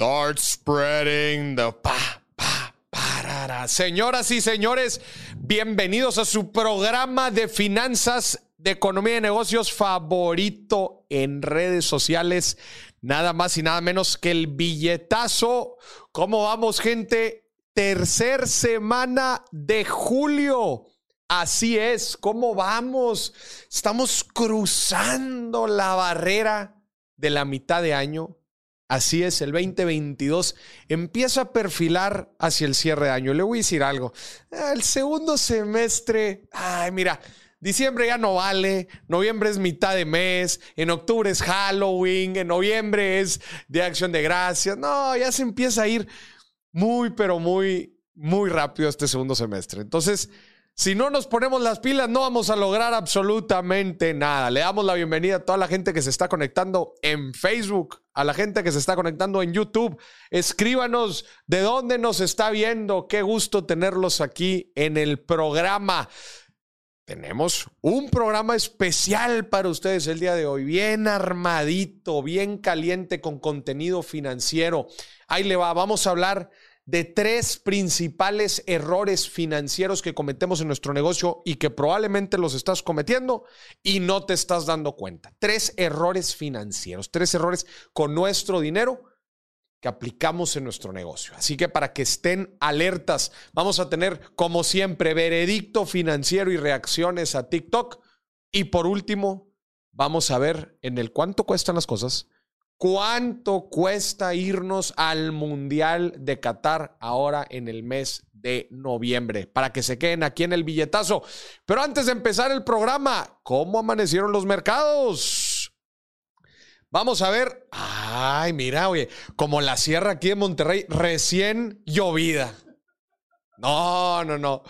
Start spreading the pa, pa, parara. Señoras y señores, bienvenidos a su programa de finanzas, de economía y negocios favorito en redes sociales. Nada más y nada menos que el billetazo. ¿Cómo vamos, gente? Tercer semana de julio. Así es, ¿cómo vamos? Estamos cruzando la barrera de la mitad de año. Así es, el 2022 empieza a perfilar hacia el cierre de año. Le voy a decir algo. El segundo semestre, ay, mira, diciembre ya no vale, noviembre es mitad de mes, en octubre es Halloween, en noviembre es de acción de gracias. No, ya se empieza a ir muy, pero muy, muy rápido este segundo semestre. Entonces, si no nos ponemos las pilas, no vamos a lograr absolutamente nada. Le damos la bienvenida a toda la gente que se está conectando en Facebook, a la gente que se está conectando en YouTube. Escríbanos de dónde nos está viendo. Qué gusto tenerlos aquí en el programa. Tenemos un programa especial para ustedes el día de hoy, bien armadito, bien caliente con contenido financiero. Ahí le va, vamos a hablar de tres principales errores financieros que cometemos en nuestro negocio y que probablemente los estás cometiendo y no te estás dando cuenta. Tres errores financieros, tres errores con nuestro dinero que aplicamos en nuestro negocio. Así que para que estén alertas, vamos a tener, como siempre, veredicto financiero y reacciones a TikTok. Y por último, vamos a ver en el cuánto cuestan las cosas ¿Cuánto cuesta irnos al Mundial de Qatar ahora en el mes de noviembre? Para que se queden aquí en el billetazo. Pero antes de empezar el programa, ¿cómo amanecieron los mercados? Vamos a ver. Ay, mira, oye, como la sierra aquí en Monterrey, recién llovida. No, no, no.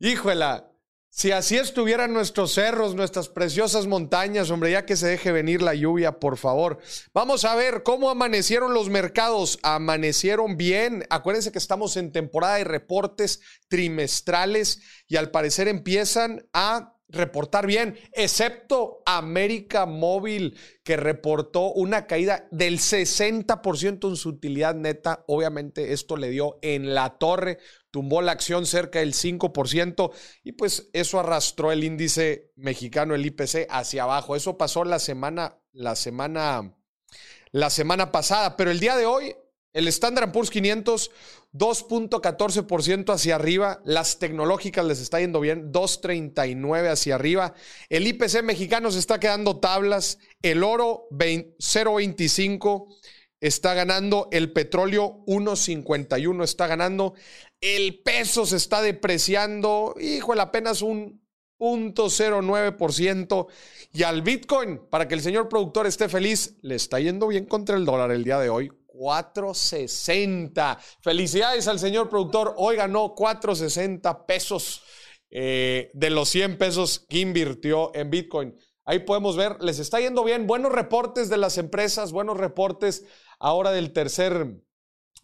Híjola, si así estuvieran nuestros cerros, nuestras preciosas montañas, hombre, ya que se deje venir la lluvia, por favor. Vamos a ver cómo amanecieron los mercados. Amanecieron bien. Acuérdense que estamos en temporada de reportes trimestrales y al parecer empiezan a reportar bien, excepto América Móvil, que reportó una caída del 60% en su utilidad neta. Obviamente esto le dio en la torre, tumbó la acción cerca del 5% y pues eso arrastró el índice mexicano, el IPC, hacia abajo. Eso pasó la semana, la semana, la semana pasada, pero el día de hoy el Standard Poor's 500, 2.14% hacia arriba. Las tecnológicas les está yendo bien, 2.39 hacia arriba. El IPC mexicano se está quedando tablas. El oro 0.25 está ganando. El petróleo 1.51 está ganando. El peso se está depreciando. Híjole, apenas un 0.09%. Y al Bitcoin, para que el señor productor esté feliz, le está yendo bien contra el dólar el día de hoy. 460. Felicidades al señor productor. Hoy ganó 460 pesos eh, de los 100 pesos que invirtió en Bitcoin. Ahí podemos ver, les está yendo bien. Buenos reportes de las empresas, buenos reportes ahora del tercer,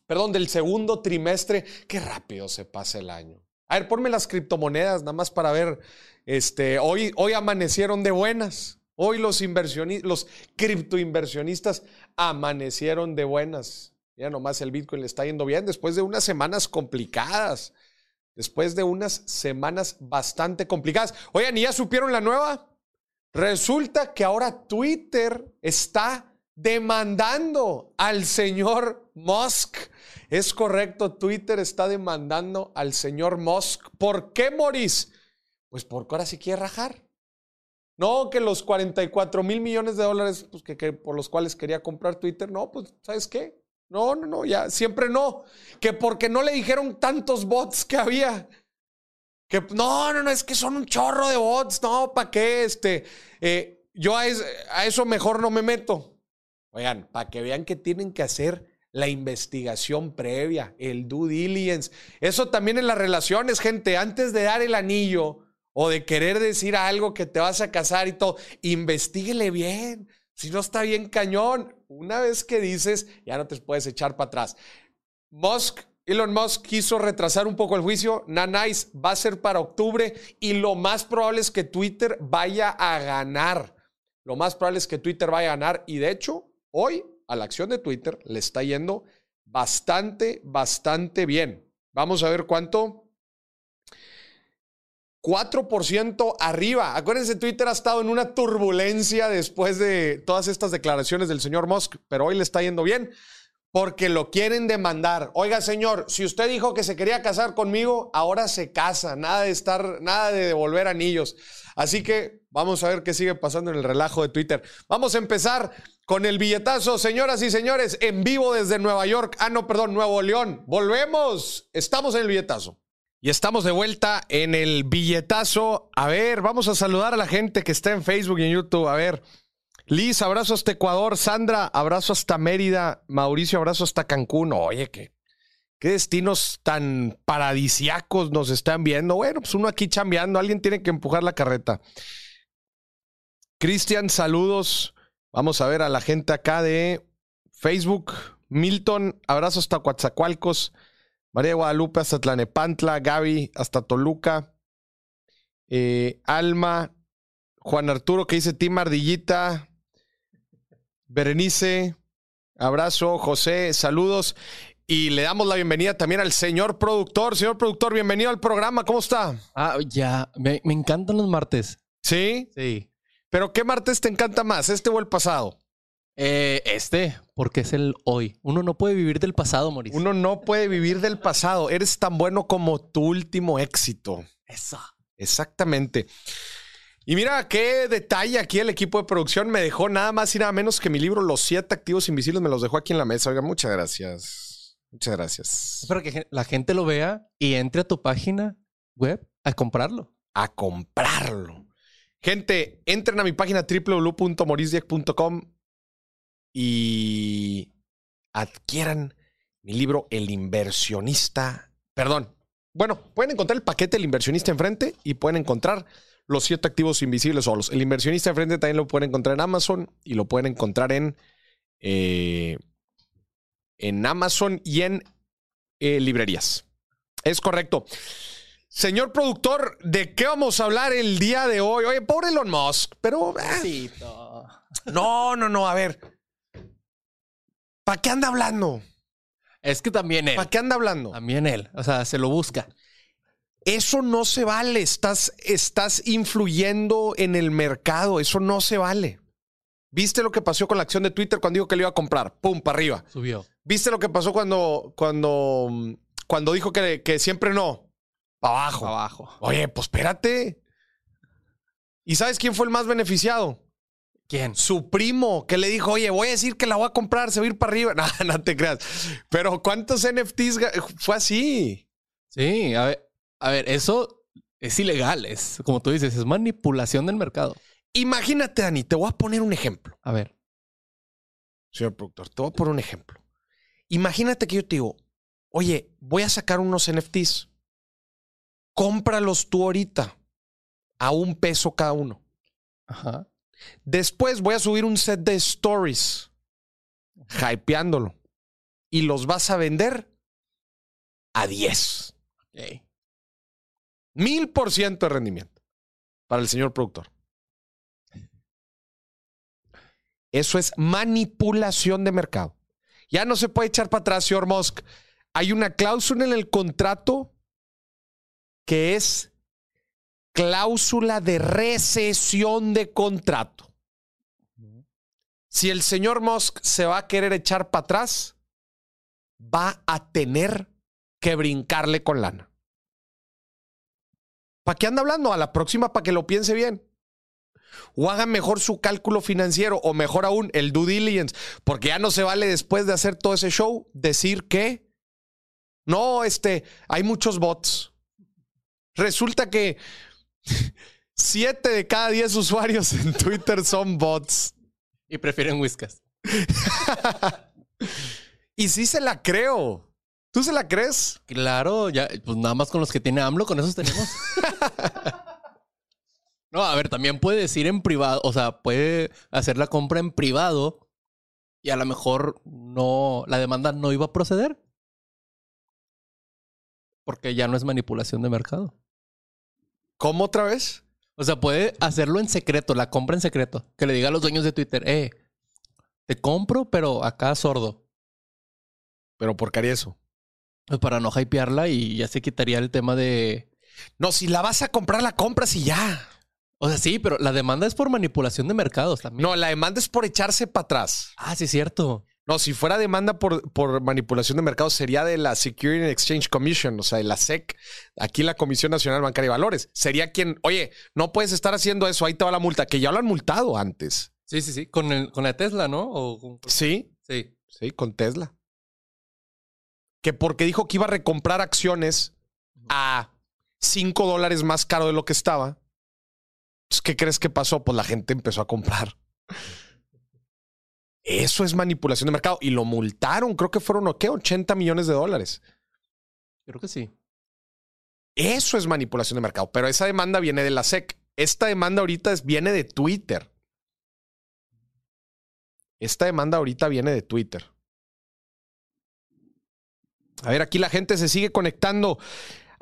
perdón, del segundo trimestre. Qué rápido se pasa el año. A ver, ponme las criptomonedas nada más para ver. Este, hoy, hoy amanecieron de buenas. Hoy los los criptoinversionistas amanecieron de buenas. Ya nomás el Bitcoin le está yendo bien después de unas semanas complicadas. Después de unas semanas bastante complicadas. Oigan, ¿y ya supieron la nueva? Resulta que ahora Twitter está demandando al señor Musk. Es correcto, Twitter está demandando al señor Musk. ¿Por qué, Moris? Pues porque ahora sí quiere rajar. No, que los 44 mil millones de dólares pues, que, por los cuales quería comprar Twitter, no, pues, ¿sabes qué? No, no, no, ya, siempre no. Que porque no le dijeron tantos bots que había. Que no, no, no, es que son un chorro de bots, no, ¿para qué? Este, eh, yo a, a eso mejor no me meto. Oigan, para que vean que tienen que hacer la investigación previa, el due diligence. Eso también en las relaciones, gente. Antes de dar el anillo, o de querer decir algo que te vas a casar y todo, investiguele bien. Si no está bien cañón, una vez que dices, ya no te puedes echar para atrás. Musk, Elon Musk quiso retrasar un poco el juicio. Nanais va a ser para octubre y lo más probable es que Twitter vaya a ganar. Lo más probable es que Twitter vaya a ganar y de hecho, hoy a la acción de Twitter le está yendo bastante, bastante bien. Vamos a ver cuánto. 4% arriba. Acuérdense, Twitter ha estado en una turbulencia después de todas estas declaraciones del señor Musk, pero hoy le está yendo bien porque lo quieren demandar. Oiga, señor, si usted dijo que se quería casar conmigo, ahora se casa. Nada de estar, nada de devolver anillos. Así que vamos a ver qué sigue pasando en el relajo de Twitter. Vamos a empezar con el billetazo, señoras y señores, en vivo desde Nueva York. Ah, no, perdón, Nuevo León. Volvemos. Estamos en el billetazo. Y estamos de vuelta en el billetazo. A ver, vamos a saludar a la gente que está en Facebook y en YouTube. A ver, Liz, abrazo hasta Ecuador. Sandra, abrazo hasta Mérida. Mauricio, abrazo hasta Cancún. Oye, qué, qué destinos tan paradisiacos nos están viendo. Bueno, pues uno aquí chambeando. Alguien tiene que empujar la carreta. Cristian, saludos. Vamos a ver a la gente acá de Facebook. Milton, abrazo hasta Coatzacoalcos. María Guadalupe hasta Tlanepantla, Gaby hasta Toluca, eh, Alma, Juan Arturo que dice Tim Ardillita, Berenice, abrazo, José, saludos. Y le damos la bienvenida también al señor productor. Señor productor, bienvenido al programa. ¿Cómo está? Ah, ya. Me, me encantan los martes. ¿Sí? Sí. ¿Pero qué martes te encanta más, este o el pasado? Eh, este, porque es el hoy. Uno no puede vivir del pasado, Mauricio. Uno no puede vivir del pasado. Eres tan bueno como tu último éxito. Eso. Exactamente. Y mira qué detalle aquí el equipo de producción me dejó nada más y nada menos que mi libro Los siete activos invisibles me los dejó aquí en la mesa. Oiga, muchas gracias. Muchas gracias. Espero que la gente lo vea y entre a tu página web a comprarlo. A comprarlo. Gente, entren a mi página www.morisdieck.com y adquieran mi libro El inversionista. Perdón. Bueno, pueden encontrar el paquete El inversionista enfrente y pueden encontrar los siete activos invisibles solos. El inversionista enfrente también lo pueden encontrar en Amazon y lo pueden encontrar en, eh, en Amazon y en eh, librerías. Es correcto. Señor productor, ¿de qué vamos a hablar el día de hoy? Oye, pobre Elon Musk, pero... eh, no, no, no, a ver. ¿Para qué anda hablando? Es que también él. ¿Para qué anda hablando? También él. O sea, se lo busca. Eso no se vale. Estás, estás influyendo en el mercado. Eso no se vale. ¿Viste lo que pasó con la acción de Twitter cuando dijo que le iba a comprar? ¡Pum! Para arriba. Subió. ¿Viste lo que pasó cuando, cuando, cuando dijo que, que siempre no? Para abajo. Abajo. Oye, pues espérate. ¿Y sabes quién fue el más beneficiado? ¿Quién? Su primo, que le dijo, oye, voy a decir que la voy a comprar, se va a ir para arriba. No, no te creas. Pero ¿cuántos NFTs fue así? Sí, a ver, a ver, eso es ilegal. Es, como tú dices, es manipulación del mercado. Imagínate, Dani, te voy a poner un ejemplo. A ver. Señor productor, te voy a poner un ejemplo. Imagínate que yo te digo, oye, voy a sacar unos NFTs. Cómpralos tú ahorita a un peso cada uno. Ajá. Después voy a subir un set de stories, hypeándolo. Y los vas a vender a 10. Ok. Mil por ciento de rendimiento para el señor productor. Eso es manipulación de mercado. Ya no se puede echar para atrás, señor Musk. Hay una cláusula en el contrato que es cláusula de recesión de contrato. Si el señor Musk se va a querer echar para atrás, va a tener que brincarle con lana. ¿Para qué anda hablando? A la próxima para que lo piense bien. O haga mejor su cálculo financiero o mejor aún el due diligence, porque ya no se vale después de hacer todo ese show decir que no, este, hay muchos bots. Resulta que siete de cada diez usuarios en Twitter son bots. Y prefieren whiskas. y sí se la creo. ¿Tú se la crees? Claro, ya, pues nada más con los que tiene AMLO, con esos tenemos. no, a ver, también puede decir en privado, o sea, puede hacer la compra en privado y a lo mejor no, la demanda no iba a proceder. Porque ya no es manipulación de mercado. ¿Cómo otra vez? O sea, puede hacerlo en secreto, la compra en secreto. Que le diga a los dueños de Twitter, eh, te compro, pero acá sordo. Pero ¿por qué haría eso? Pues para no hypearla y ya se quitaría el tema de. No, si la vas a comprar, la compras y ya. O sea, sí, pero la demanda es por manipulación de mercados también. No, la demanda es por echarse para atrás. Ah, sí, es cierto. No, si fuera demanda por, por manipulación de mercados, sería de la Security and Exchange Commission, o sea, de la SEC, aquí la Comisión Nacional Bancaria y Valores. Sería quien, oye, no puedes estar haciendo eso, ahí te va la multa, que ya lo han multado antes. Sí, sí, sí. Con, el, con la Tesla, ¿no? O con- Sí, Sí. sí, con Tesla. Que porque dijo que iba a recomprar acciones a 5 dólares más caro de lo que estaba. Pues, ¿Qué crees que pasó? Pues la gente empezó a comprar. Eso es manipulación de mercado. Y lo multaron, creo que fueron, ¿o ¿qué? 80 millones de dólares. Creo que sí. Eso es manipulación de mercado. Pero esa demanda viene de la SEC. Esta demanda ahorita es- viene de Twitter. Esta demanda ahorita viene de Twitter. A ver, aquí la gente se sigue conectando.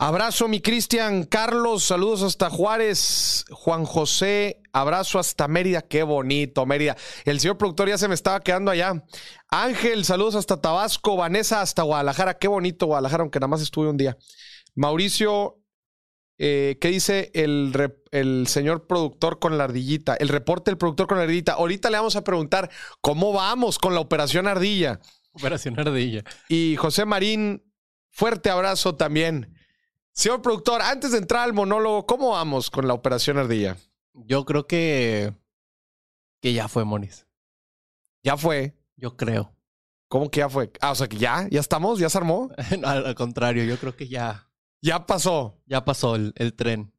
Abrazo, mi Cristian. Carlos, saludos hasta Juárez. Juan José, abrazo hasta Mérida. Qué bonito, Mérida. El señor productor ya se me estaba quedando allá. Ángel, saludos hasta Tabasco. Vanessa, hasta Guadalajara. Qué bonito Guadalajara, aunque nada más estuve un día. Mauricio, eh, ¿qué dice el, rep- el señor productor con la ardillita? El reporte del productor con la ardillita. Ahorita le vamos a preguntar cómo vamos con la operación ardilla. Operación Ardilla. Y José Marín, fuerte abrazo también. Señor productor, antes de entrar al monólogo, ¿cómo vamos con la operación ardilla? Yo creo que. Que ya fue, Monis. Ya fue. Yo creo. ¿Cómo que ya fue? Ah, o sea que ya, ya estamos, ya se armó. al, al contrario, yo creo que ya. Ya pasó. Ya pasó el, el tren.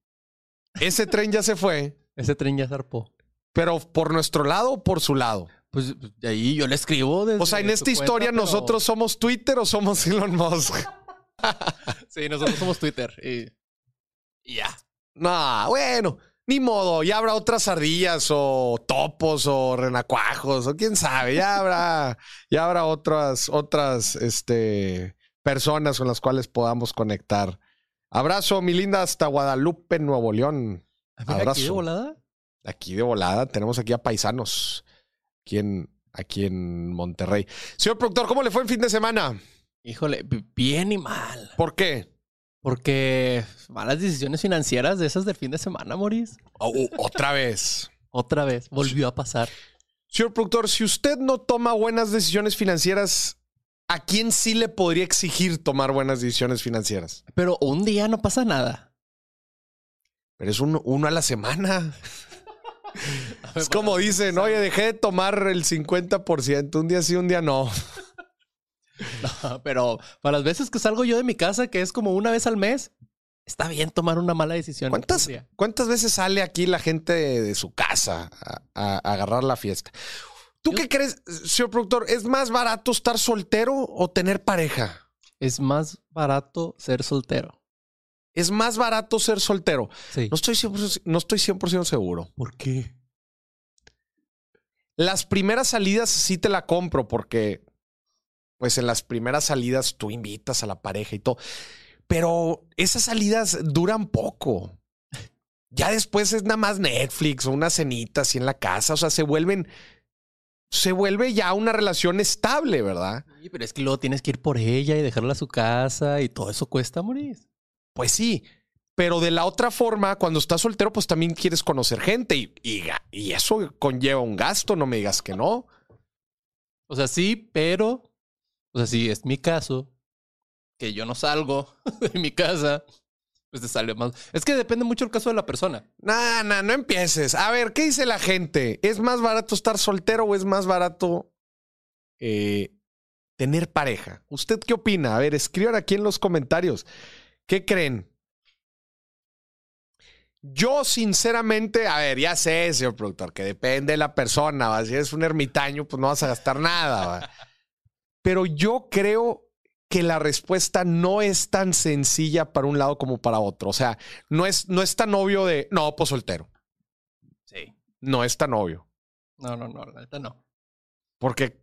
Ese tren ya se fue, Ese tren ya zarpó. pero por nuestro lado o por su lado. Pues de ahí yo le escribo. Desde O sea, en esta cuenta, historia, pero- ¿nosotros somos Twitter o somos Elon Musk? Sí, nosotros somos Twitter. Y, ya. No, bueno, ni modo. Ya habrá otras ardillas o topos o renacuajos o quién sabe. Ya habrá, ya habrá otras, otras, este, personas con las cuales podamos conectar. Abrazo, mi linda, hasta Guadalupe, Nuevo León. Ah, mira, aquí Abrazo. de volada. Aquí de volada tenemos aquí a paisanos. Aquí en, aquí en Monterrey. Señor productor, ¿cómo le fue en fin de semana? Híjole, bi- bien y mal. ¿Por qué? Porque malas decisiones financieras de esas del fin de semana, Moris. Oh, otra vez. Otra vez, volvió a pasar. Señor productor, si usted no toma buenas decisiones financieras, ¿a quién sí le podría exigir tomar buenas decisiones financieras? Pero un día no pasa nada. Pero es uno, uno a la semana. Es como dicen, oye, dejé de tomar el 50%, un día sí, un día no. No, pero para las veces que salgo yo de mi casa, que es como una vez al mes, está bien tomar una mala decisión. ¿Cuántas. ¿Cuántas veces sale aquí la gente de, de su casa a, a- a agarrar la fiesta? ¿Tú Yo- qué crees, señor productor? ¿Es más barato estar soltero o tener pareja? Es más barato ser soltero. Es más barato ser soltero. Sí. No estoy 100%, no estoy 100% seguro. ¿Por qué? Las primeras salidas sí te la compro porque, pues en las primeras salidas tú invitas a la pareja y todo. Pero esas salidas duran poco. Ya después es nada más Netflix o una cenita así en la casa. O sea, se vuelven, se vuelve ya una relación estable, ¿verdad? Sí, pero es que luego tienes que ir por ella y dejarla a su casa y todo eso cuesta morir. Pues sí. Pero de la otra forma, cuando estás soltero, pues también quieres conocer gente y, y, y eso conlleva un gasto, no me digas que no. O sea, sí, pero, o sea, si es mi caso, que yo no salgo de mi casa, pues te sale más. Es que depende mucho el caso de la persona. Nah, nah, no empieces. A ver, ¿qué dice la gente? ¿Es más barato estar soltero o es más barato eh, tener pareja? ¿Usted qué opina? A ver, escriban aquí en los comentarios. ¿Qué creen? Yo, sinceramente, a ver, ya sé, señor productor, que depende de la persona. Si eres un ermitaño, pues no vas a gastar nada. ¿va? Pero yo creo que la respuesta no es tan sencilla para un lado como para otro. O sea, no es, no es tan obvio de, no, pues soltero. Sí. No es tan obvio. No, no, no, la neta no. Porque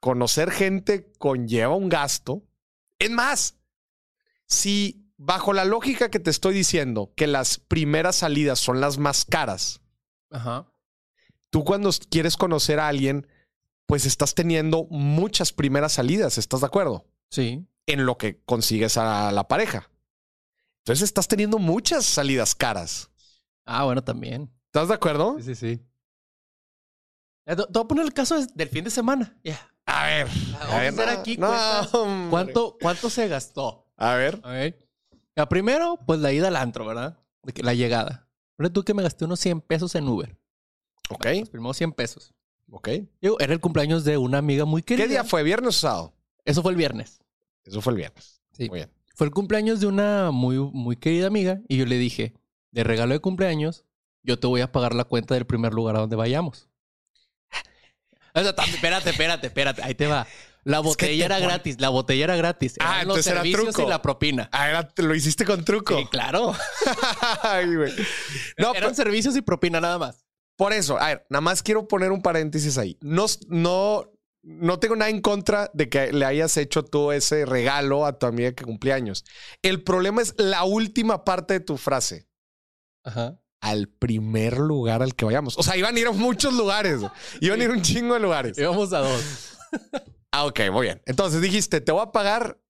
conocer gente conlleva un gasto. Es más, si bajo la lógica que te estoy diciendo, que las primeras salidas son las más caras, Ajá. tú cuando quieres conocer a alguien, pues estás teniendo muchas primeras salidas, ¿estás de acuerdo? Sí. en lo que consigues a la pareja. Entonces estás teniendo muchas salidas caras. Ah, bueno, también. ¿Estás de acuerdo? Sí, sí, sí. Eh, Te voy a poner el caso de- del fin de semana. Ya. A ver. Vamos a ver, a hacer no, aquí cuentas. ¿Cuánto, ¿Cuánto se gastó? A ver. Ya, primero, pues la ida al antro, ¿verdad? De que- La llegada. Pero tú que me gasté unos 100 pesos en Uber. Ok. Los primeros 100 pesos. Ok. Digo, era el cumpleaños de una amiga muy querida. ¿Qué día fue? ¿Viernes o sábado? Eso fue el viernes. Eso fue el viernes. Sí. Muy bien. Fue el cumpleaños de una muy, muy querida amiga y yo le dije, de regalo de cumpleaños, yo te voy a pagar la cuenta del primer lugar a donde vayamos. O sea, espérate, espérate, espérate, ahí te va. La Es que botella te era gratis, la botella era gratis. Ah, Eran los entonces era servicios truco. y la propina. Ah, era- lo hiciste con truco. Sí, claro. Ay, güey. No, Eran pero- servicios y propina nada más. Por eso, a ver, nada más quiero poner un paréntesis ahí. No, no, no tengo nada en contra de que le hayas hecho tú ese regalo a tu amiga que cumplía años. El problema es la última parte de tu frase. Ajá. Al primer lugar al que vayamos. O sea, iban a ir a muchos lugares. Iban a ir a un chingo de lugares. Íbamos a dos. Ah, ok, muy bien. Entonces dijiste, te voy a pagar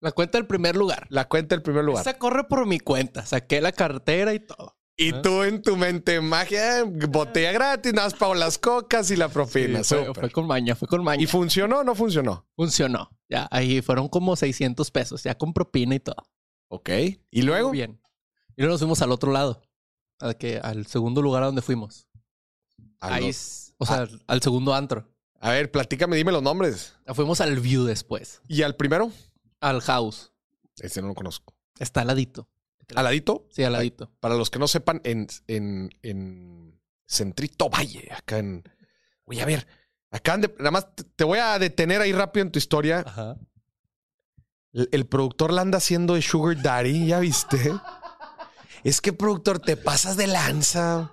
La cuenta del primer lugar. la cuenta del primer lugar. Esa corre por mi cuenta. Saqué la cartera y todo. Y ¿Ah? tú en tu mente, magia, botella gratis, nada más pago las cocas y la propina. Sí, fue, con maña, fue con maña. ¿Y funcionó o no funcionó? Funcionó. Ya, ahí fueron como 600 pesos, ya con propina y todo. Ok. ¿Y luego? Muy bien. Y luego nos fuimos al otro lado. Al, que, al segundo lugar a donde fuimos. A, Ahí, lo- s- o sea, al segundo antro. a ver, platícame, dime los nombres. Fuimos al View después. ¿Y al primero? Al House. Ese no lo conozco. Está al ladito. ¿Al ladito? Sí, al ladito. Para los que no sepan, en, en, en Centrito Valle, acá en... Oye, a ver, acá de- nada más te- te voy a detener ahí rápido en tu historia. Ajá. El, el productor la anda haciendo de Sugar Daddy, ¿ya viste? es que, productor, te pasas de lanza.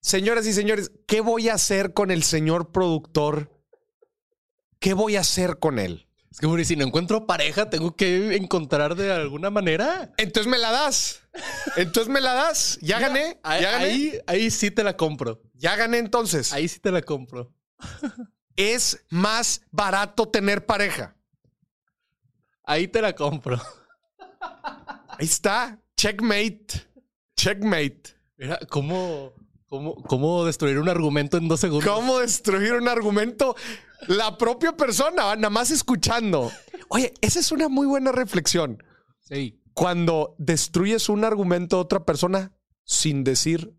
Señoras y señores, ¿qué voy a hacer con el señor productor? ¿Qué voy a hacer con él? Es que, Muri, si no encuentro pareja, tengo que encontrar de alguna manera. Entonces me la das. Entonces me la das. Ya gané. Ahí, Ya gané. ahí, ahí sí te la compro. Ya gané entonces. Ahí sí te la compro. Es más barato tener pareja. Ahí te la compro. Ahí está. Checkmate. Checkmate. Mira, ¿cómo, cómo, cómo destruir un argumento en dos segundos? ¿Cómo destruir un argumento? La propia persona, nada más escuchando. Oye, esa es una muy buena reflexión. Sí. Cuando destruyes un argumento de otra persona sin decir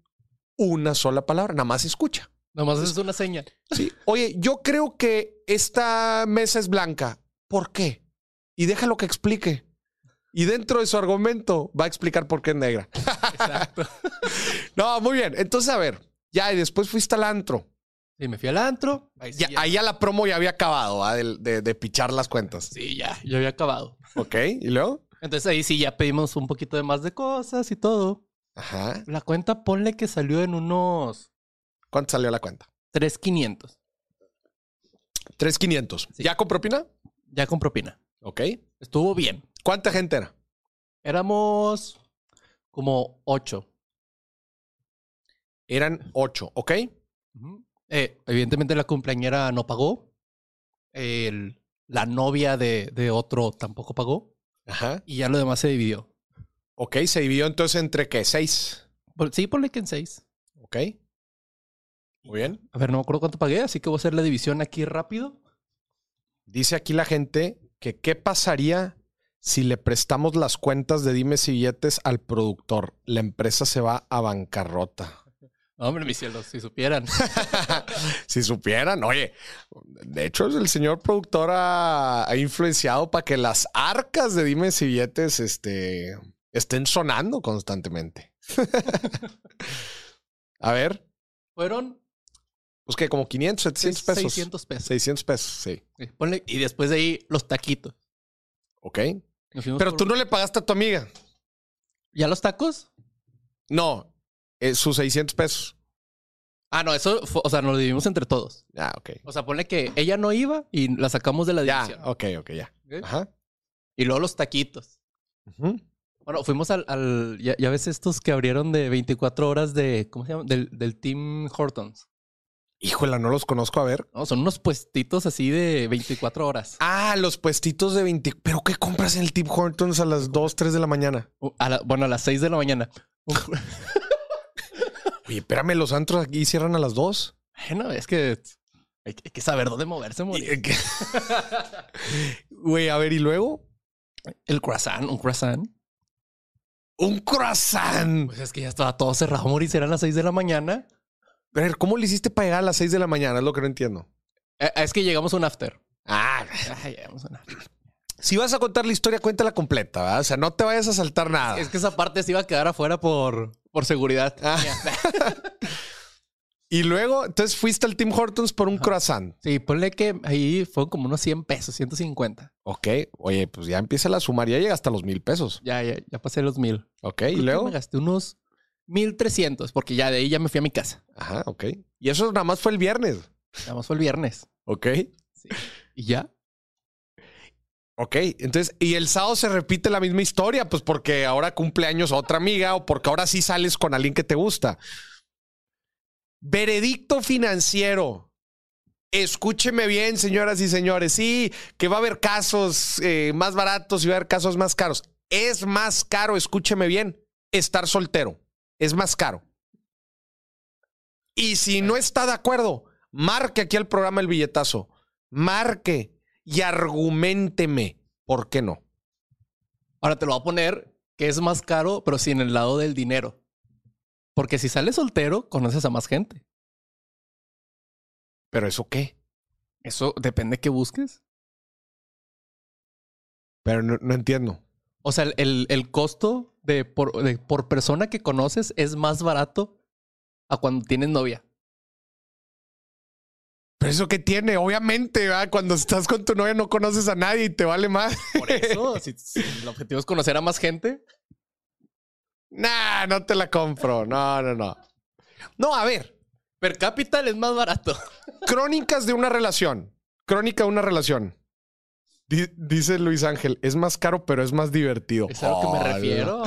una sola palabra, nada más escucha. Nomás es una seña. Sí. Oye, yo creo que esta mesa es blanca. ¿Por qué? Y déjalo que explique. Y dentro de su argumento va a explicar por qué es negra. Exacto. No, muy bien. Entonces, a ver, ya, y después fuiste al antro. Sí, me fui al antro. Ahí sí, Ya, ya, ahí ya la promo ya había acabado, ¿ah? de, de- de pichar las cuentas. sí, ya, yo había acabado. Ok, ¿y luego? Entonces ahí sí ya pedimos un poquito de más de cosas y todo. Ajá. La cuenta, ponle que salió en unos ¿Cuánto salió la cuenta? 3,500. 3,500. Sí. ¿Ya con propina? Ya con propina. Ok. Estuvo bien. ¿Cuánta gente era? Éramos como 8. Eran ocho, ¿ok? Eh, evidentemente la cumpleañera no pagó. El- la novia de, de otro tampoco pagó. Ajá. Y ya lo demás se dividió. Ok, se dividió entonces entre qué? ¿Seis? Sí, ponle que en 6. Ok. Muy bien. A ver, no me acuerdo cuánto pagué, así que voy a hacer la división aquí rápido. Dice aquí la gente que qué pasaría si le prestamos las cuentas de Dimes y Billetes al productor. La empresa se va a bancarrota. No, hombre, mis cielos, si supieran. si supieran, oye, de hecho el señor productor ha, ha influenciado para que las arcas de Dimes y Billetes este, estén sonando constantemente. a ver, Fueron pues que como 500, 700 pesos. 600 pesos. 600 pesos, sí. Sí, ponle- y después de ahí, los taquitos. Ok. Pero por- tú no le pagaste a tu amiga. ¿Ya los tacos? No, eh, sus 600 pesos. Ah, no, eso, fue- o sea, nos lo dividimos entre todos. Ah, ok. O sea, ponle que ella no iba y la sacamos de la Ya, división. ok, ok, ya. Ajá. Y luego los taquitos. Ujú. Bueno, fuimos al, al- ya, ya ves estos que abrieron de 24 horas de, ¿cómo se llama? Del, del Team Hortons. Híjola, no los conozco. A ver. No, son unos puestitos así de 24 horas. Ah, los puestitos de 20. ¿Pero qué compras en el Tim Hortons a las 2, 3 de la mañana? Uh, a la- bueno, a las 6 de la mañana. Oye, espérame, los antros aquí cierran a las 2. Bueno, es que hay, que saber dónde moverse. Y- ¿qué? Güey, a ver, ¿y luego? El croissant, un croissant. Un croissant. Pues es que ya estaba todo cerrado, Mori. Eran las 6 de la mañana. Ver, ¿cómo le hiciste para llegar a las 6 de la mañana? Es lo que no entiendo. Eh, es que llegamos a un after. Ah, Ay, llegamos a un after. si vas a contar la historia, cuéntala completa, ¿verdad? O sea, no te vayas a saltar nada. Es que esa parte se iba a quedar afuera por, por seguridad. Ah. Y luego, entonces fuiste al Tim Hortons por un croissant. Sí, ponle que ahí fueron como unos 100 pesos, 150. Ok, oye, pues ya empieza la sumar, ya llega hasta los mil pesos. Ya, ya, ya pasé los mil. Ok, Creo y luego. Me gasté unos 1300 porque ya de ahí ya me fui a mi casa. Ajá, ok. Y eso nada más fue el viernes. Nada más fue el viernes. Ok. Sí. Y ya. Ok, entonces, y el sábado se repite la misma historia, pues porque ahora cumpleaños otra amiga o porque ahora sí sales con alguien que te gusta. Veredicto financiero. Escúcheme bien, señoras y señores. Sí, que va a haber casos eh, más baratos y va a haber casos más caros. Es más caro, escúcheme bien, estar soltero. Es más caro. Y si no está de acuerdo, marque aquí al programa El Billetazo. Marque y argumenteme por qué no. Ahora te lo voy a poner que es más caro, pero sin el lado del dinero. Porque si sales soltero, conoces a más gente. ¿Pero eso qué? Eso depende que busques. Pero no, no entiendo. O sea, el, el- el costo de por, de por persona que conoces es más barato a cuando tienes novia. Pero eso qué tiene, obviamente, ¿verdad? cuando estás con tu novia no conoces a nadie y te vale más. Por eso, si, si el objetivo es conocer a más gente, Nah, no te la compro. No, no, no. No, a ver. per cápita es más barato. Crónicas de una relación. Crónica de una relación. Di- dice Luis Ángel, es más caro, pero es más divertido. Es a lo que me refiero.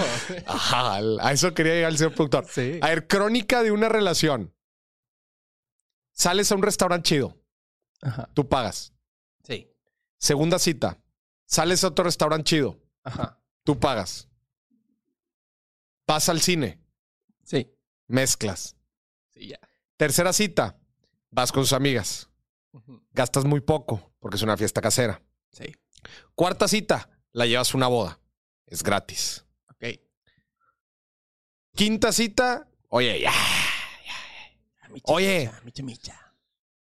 Ajá, a eso quería llegar el señor productor. Sí. A ver, crónica de una relación. Sales a un restaurante chido, Ajá. tú pagas. Sí. Segunda cita, sales a otro restaurante chido, Ajá. tú pagas. Vas al cine, Sí. mezclas. Sí, ya. Tercera cita, vas con sus amigas, gastas muy poco porque es una fiesta casera. Sí. Cuarta cita, la llevas a una boda, es gratis. Ok. Quinta cita, oye, ya. Oye. Micha, micha.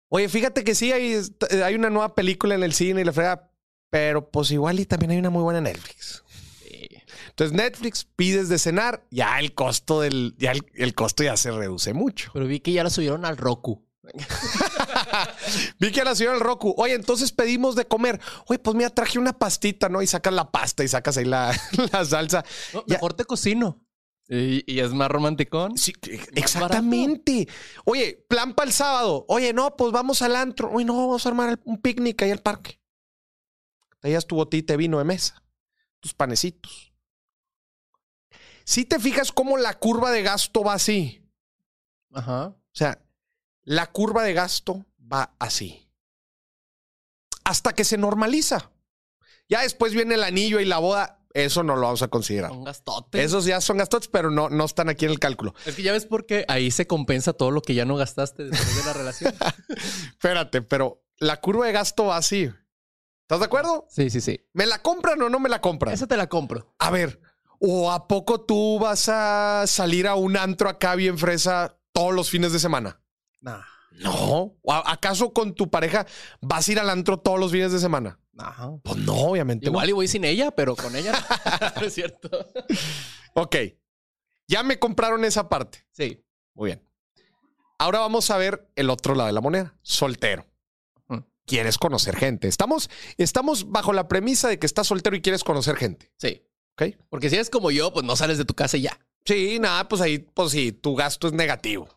Oye, fíjate que sí, hay, hay una nueva película en el cine y la frega, pero pues igual y también hay una muy buena en Netflix. Sí. Entonces Netflix pides de cenar, ya el costo del, ya el, el costo ya se reduce mucho. Pero vi que ya la subieron al Roku. Vi que a la señora del Roku, oye, entonces pedimos de comer. Oye, pues mira, traje una pastita, ¿no? Y sacas la pasta y sacas ahí la, la salsa. No, Ya. mejor te cocino. Y, y es más romanticón. Sí, exactamente. Oye, plan para el sábado. Oye, no, pues vamos al antro. Oye, no, vamos a armar un picnic ahí al parque. Te llevas tu botita de vino de mesa, tus panecitos. Si te fijas cómo la curva de gasto va así. Ajá. O sea, la curva de gasto va así. Hasta que se normaliza. Ya después viene el anillo y la boda. Eso no lo vamos a considerar. Un gastote. Esos ya son gastos, pero no, no están aquí en el cálculo. Es que ya ves por qué ahí se compensa todo lo que ya no gastaste después de la relación. Espérate, pero la curva de gasto va así. ¿Estás de acuerdo? sí, sí, sí. ¿Me la compran o no me la compran? Esa te la compro. A ver, ¿o a poco tú vas a salir a un antro acá bien fresa todos los fines de semana? Nah. No. ¿O a- acaso con tu pareja vas a ir al antro todos los fines de semana? Ajá. Pues no, obviamente. Igual no. y voy sin ella, pero con ella no. ¿No es cierto? Ok. Ya me compraron esa parte. Sí. Muy bien. Ahora vamos a ver el otro lado de la moneda. Soltero. Mm. Quieres conocer gente. Estamos, estamos bajo la premisa de que estás soltero y quieres conocer gente. Sí. ¿Ok? Porque si eres como yo, pues no sales de tu casa y ya. Sí, nada, pues ahí, pues sí, tu gasto es negativo.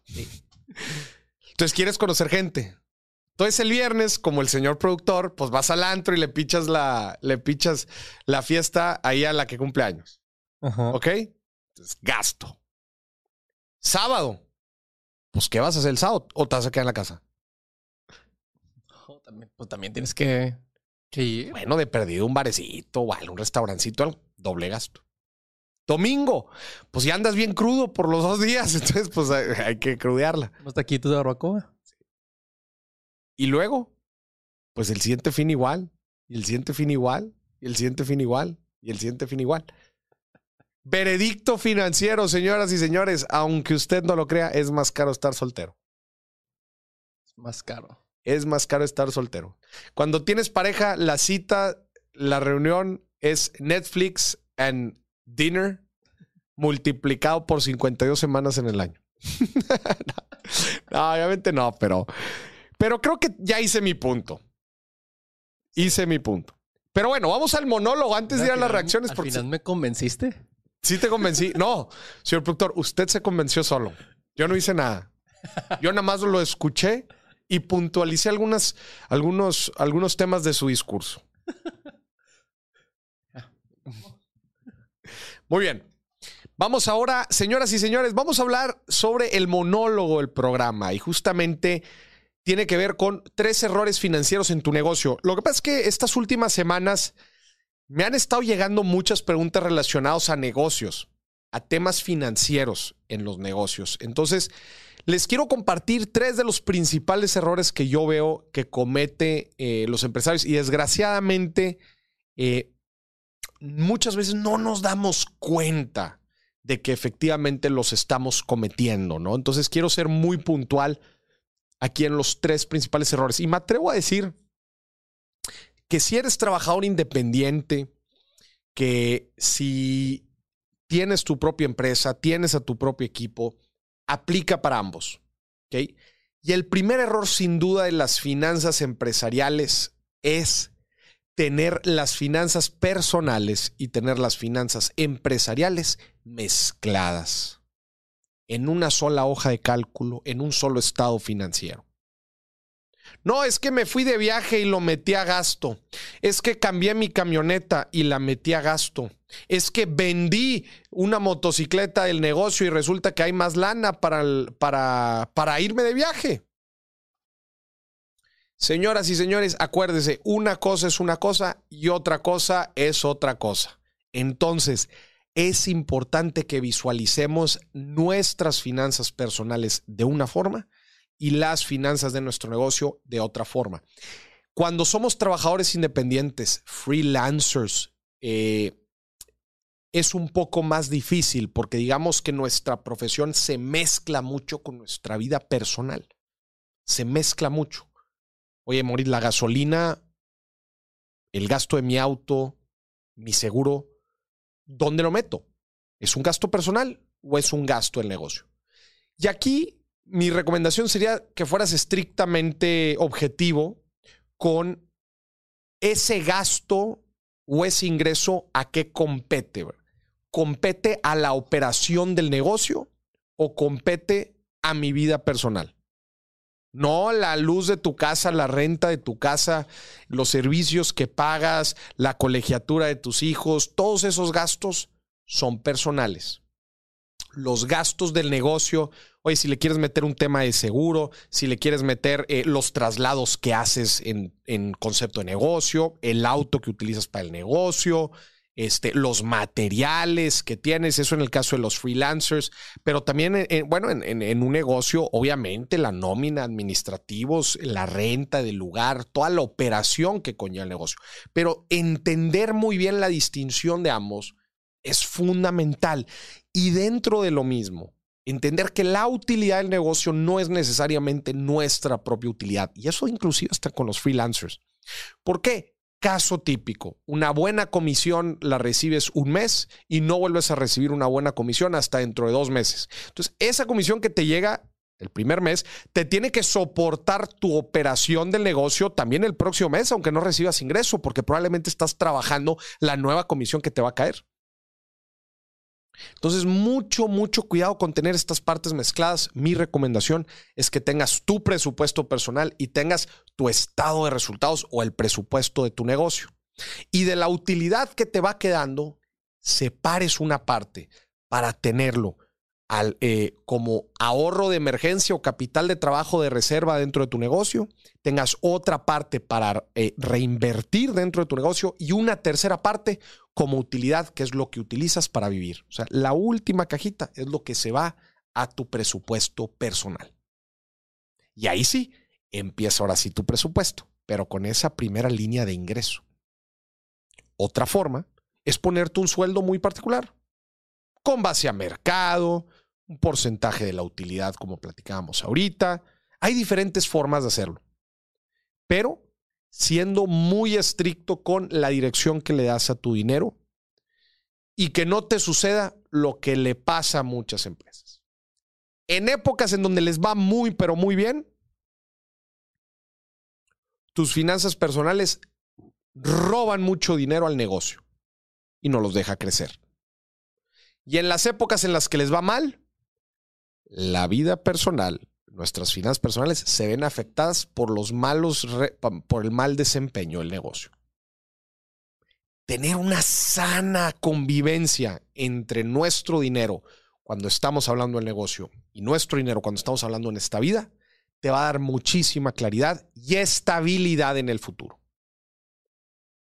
Entonces quieres conocer gente. Entonces el viernes, como el señor productor, pues vas al antro y le pichas la, le pichas la fiesta ahí a la que cumple años. Ajá. ¿Ok? Entonces, gasto. Sábado. Pues, ¿qué vas a hacer el sábado? ¿O te vas a quedar en la casa? también, pues también tienes que, que ir. Bueno, de perdido un barecito o algo, un restaurancito, algo, doble gasto. Domingo, pues ya andas bien crudo por los dos días, entonces pues hay, hay que crudearla. Unos taquitos de barbacoa. Y luego, pues el siguiente fin igual, y el siguiente fin igual, y el siguiente fin igual, y el siguiente fin igual. Veredicto financiero, señoras y señores, aunque usted no lo crea, es más caro estar soltero. Es más caro. Es más caro estar soltero. Cuando tienes pareja, la cita, la reunión es Netflix and dinner multiplicado por 52 semanas en el año. no, obviamente no, pero, pero creo que ya hice mi punto. Hice mi punto. Pero bueno, vamos al monólogo antes de ir a las reacciones. Al Porque final me convenciste. sí te convencí. No, señor productor, usted se convenció solo. Yo no hice nada. Yo nada más lo escuché y puntualicé algunas, algunos, algunos temas de su discurso. Muy bien. Vamos ahora, señoras y señores, vamos a hablar sobre el monólogo del programa y justamente tiene que ver con tres errores financieros en tu negocio. Lo que pasa es que estas últimas semanas me han estado llegando muchas preguntas relacionadas a negocios, a temas financieros en los negocios. Entonces, les quiero compartir tres de los principales errores que yo veo que comete eh, los empresarios y desgraciadamente eh, muchas veces no nos damos cuenta de que efectivamente los estamos cometiendo, ¿no? Entonces quiero ser muy puntual aquí en los tres principales errores. Y me atrevo a decir que si eres trabajador independiente, que si tienes tu propia empresa, tienes a tu propio equipo, aplica para ambos. ¿ok? Y el primer error sin duda de las finanzas empresariales es tener las finanzas personales y tener las finanzas empresariales mezcladas en una sola hoja de cálculo, en un solo estado financiero. No, es que me fui de viaje y lo metí a gasto. Es que cambié mi camioneta y la metí a gasto. Es que vendí una motocicleta del negocio y resulta que hay más lana para, para, para irme de viaje. Señoras y señores, acuérdese, una cosa es una cosa y otra cosa es otra cosa. Entonces, es importante que visualicemos nuestras finanzas personales de una forma y las finanzas de nuestro negocio de otra forma. Cuando somos trabajadores independientes, freelancers, eh, es un poco más difícil porque digamos que nuestra profesión se mezcla mucho con nuestra vida personal. Se mezcla mucho. Oye, morir la gasolina, el gasto de mi auto, mi seguro, ¿dónde lo meto? ¿Es un gasto personal o es un gasto del negocio? Y aquí mi recomendación sería que fueras estrictamente objetivo con ese gasto o ese ingreso a qué compete. ¿Compete a la operación del negocio o compete a mi vida personal? No la luz de tu casa, la renta de tu casa, los servicios que pagas, la colegiatura de tus hijos, todos esos gastos son personales. Los gastos del negocio, oye, si le quieres meter un tema de seguro, si le quieres meter eh, los traslados que haces en, en concepto de negocio, el auto que utilizas para el negocio, este, los materiales que tienes, eso en el caso de los freelancers, pero también, en- en- bueno, en, en- en un negocio, obviamente, la nómina, administrativos, la renta del lugar, toda la operación que conlleva el negocio. Pero entender muy bien la distinción de ambos es fundamental. Y dentro de lo mismo, entender que la utilidad del negocio no es necesariamente nuestra propia utilidad. Y eso inclusive está con los freelancers. ¿Por qué? Caso típico, una buena comisión la recibes un mes y no vuelves a recibir una buena comisión hasta dentro de dos meses. Entonces, esa comisión que te llega el primer mes, te tiene que soportar tu operación del negocio también el próximo mes, aunque no recibas ingreso, porque probablemente estás trabajando la nueva comisión que te va a caer. Entonces, mucho, mucho cuidado con tener estas partes mezcladas. Mi recomendación es que tengas tu presupuesto personal y tengas tu estado de resultados o el presupuesto de tu negocio. Y de la utilidad que te va quedando, separes una parte para tenerlo al, eh, como ahorro de emergencia o capital de trabajo de reserva dentro de tu negocio, tengas otra parte para eh, reinvertir dentro de tu negocio y una tercera parte como utilidad, que es lo que utilizas para vivir. O sea, la última cajita es lo que se va a tu presupuesto personal. Y ahí sí, empieza ahora sí tu presupuesto, pero con esa primera línea de ingreso. Otra forma es ponerte un sueldo muy particular, con base a mercado, un porcentaje de la utilidad como platicábamos ahorita. Hay diferentes formas de hacerlo, pero siendo muy estricto con la dirección que le das a tu dinero y que no te suceda lo que le pasa a muchas empresas. En épocas en donde les va muy, pero muy bien, tus finanzas personales roban mucho dinero al negocio y no los deja crecer. Y en las épocas en las que les va mal, la vida personal, nuestras finanzas personales se ven afectadas por los malos, por el mal desempeño del negocio. Tener una sana convivencia entre nuestro dinero cuando estamos hablando del negocio y nuestro dinero cuando estamos hablando en esta vida te va a dar muchísima claridad y estabilidad en el futuro.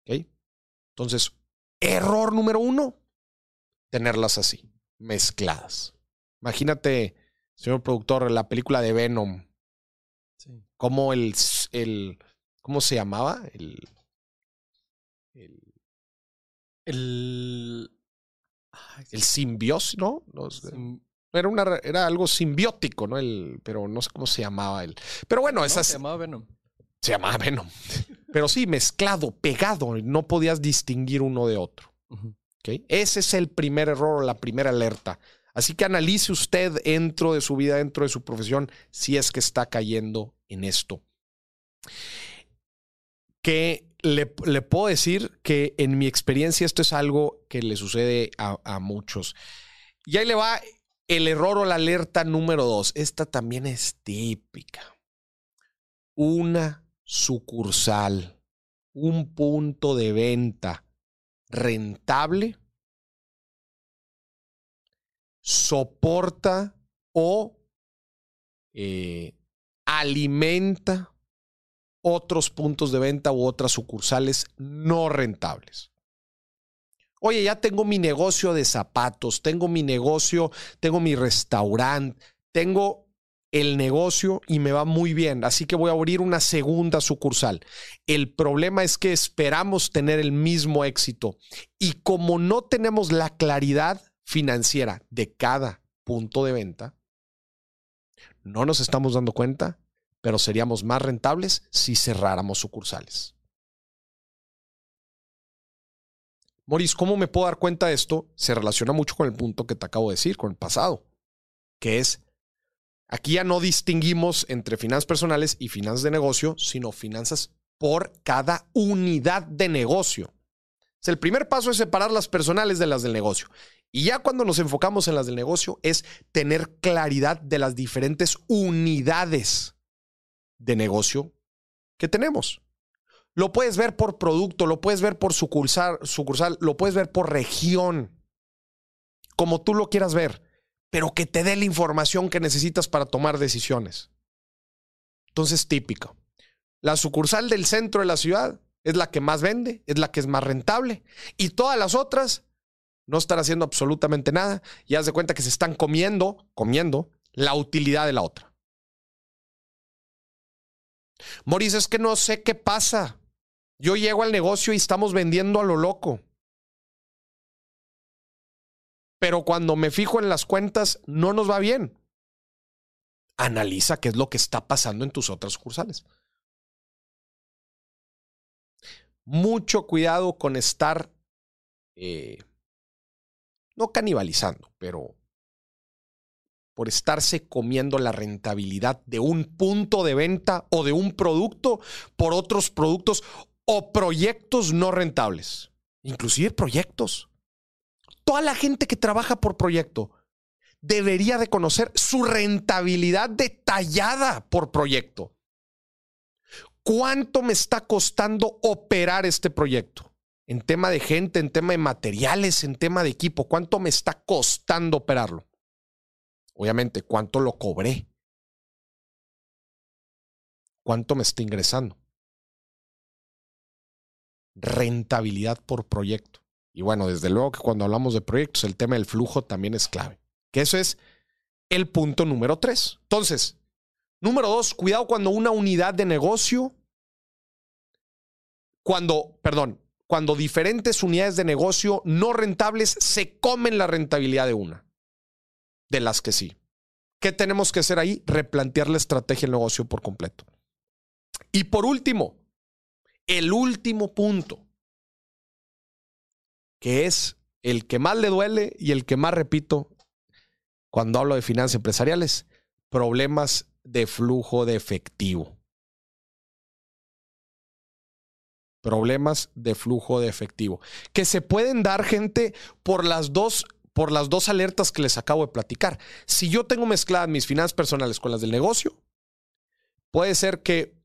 Entonces, error número uno, tenerlas así, mezcladas. Imagínate, señor productor, la película de Venom. Sí. Cómo el, el, ¿cómo se llamaba? El, el, el, el simbiosis, ¿no? era, una, era algo simbiótico, ¿no? El, pero no sé cómo se llamaba él. Pero bueno, esas. Se llamaba Venom. Se llamaba Venom. pero sí, mezclado, pegado. No podías distinguir uno de otro. Ese es el primer error, la primera alerta. Así que analice usted dentro de su vida, dentro de su profesión, si es que está cayendo en esto. Que le, puedo decir que en mi experiencia esto es algo que le sucede a muchos. Y ahí le va el error o la alerta número dos, esta también es típica. Una sucursal, un punto de venta rentable soporta o eh, alimenta otros puntos de venta u otras sucursales no rentables. Oye, ya tengo mi negocio de zapatos, tengo mi negocio, tengo mi restaurante, tengo el negocio y me va muy bien, así que voy a abrir una segunda sucursal. El problema es que esperamos tener el mismo éxito y como no tenemos la claridad financiera de cada punto de venta, no nos estamos dando cuenta, pero seríamos más rentables si cerráramos sucursales. Moris, ¿cómo me puedo dar cuenta de esto? Se relaciona mucho con el punto que te acabo de decir, con el pasado, que es, aquí ya no distinguimos entre finanzas personales y finanzas de negocio, sino finanzas por cada unidad de negocio. el primer paso es separar las personales de las del negocio. Y ya cuando nos enfocamos en las del negocio es tener claridad de las diferentes unidades de negocio que tenemos. Lo puedes ver por producto, lo puedes ver por sucursal, sucursal, lo puedes ver por región, como tú lo quieras ver, pero que te dé la información que necesitas para tomar decisiones. Entonces, típico. La sucursal del centro de la ciudad es la que más vende, es la que es más rentable, y todas las otras no están haciendo absolutamente nada y haz de cuenta que se están comiendo, comiendo la utilidad de la otra. Moris, es que no sé qué pasa. Yo llego al negocio y estamos vendiendo a lo loco. Pero cuando me fijo en las cuentas, no nos va bien. Analiza qué es lo que está pasando en tus otras sucursales. Mucho cuidado con estar, eh, no canibalizando, pero por estarse comiendo la rentabilidad de un punto de venta o de un producto por otros productos o proyectos no rentables, inclusive proyectos. Toda la gente que trabaja por proyecto debería de conocer su rentabilidad detallada por proyecto. ¿Cuánto me está costando operar este proyecto? En tema de gente, en tema de materiales, en tema de equipo, ¿cuánto me está costando operarlo? Obviamente, ¿cuánto lo cobré? ¿Cuánto me está ingresando? Rentabilidad por proyecto. Y bueno, desde luego que cuando hablamos de proyectos, el tema del flujo también es clave. Que eso es el punto número tres. Entonces, número dos, cuidado cuando una unidad de negocio, cuando, perdón, cuando diferentes unidades de negocio no rentables se comen la rentabilidad de una, de las que sí. ¿Qué tenemos que hacer ahí? Replantear la estrategia del negocio por completo. Y por último, el último punto, que es el que más le duele y el que más repito cuando hablo de finanzas empresariales, problemas de flujo de efectivo. Problemas de flujo de efectivo. Que se pueden dar, gente, por las dos, por las dos alertas que les acabo de platicar. Si yo tengo mezcladas mis finanzas personales con las del negocio, puede ser que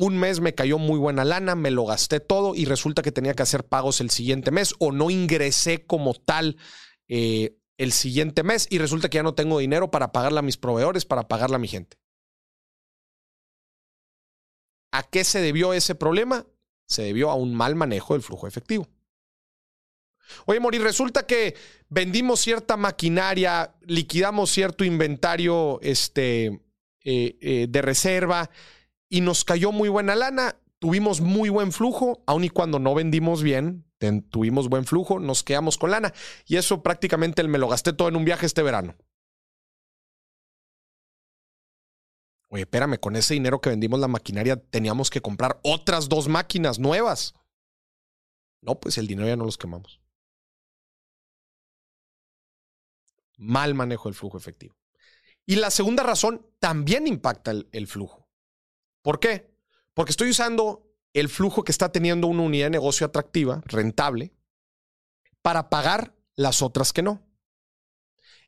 un mes me cayó muy buena lana, me lo gasté todo y resulta que tenía que hacer pagos el siguiente mes o no ingresé como tal eh, el siguiente mes y resulta que ya no tengo dinero para pagarle a mis proveedores, para pagarle a mi gente. ¿A qué se debió ese problema? Se debió a un mal manejo del flujo efectivo. Oye, Mori, resulta que vendimos cierta maquinaria, liquidamos cierto inventario este, eh, eh, de reserva y nos cayó muy buena lana, tuvimos muy buen flujo, aun y cuando no vendimos bien, tuvimos buen flujo, nos quedamos con lana. Y eso prácticamente me lo gasté todo en un viaje este verano. Oye, espérame, con ese dinero que vendimos la maquinaria teníamos que comprar otras dos máquinas nuevas. No, pues el dinero ya no los quemamos. Mal manejo del flujo efectivo. Y la segunda razón también impacta el, el flujo. ¿Por qué? Porque estoy usando el flujo que está teniendo una unidad de negocio atractiva, rentable, para pagar las otras que no.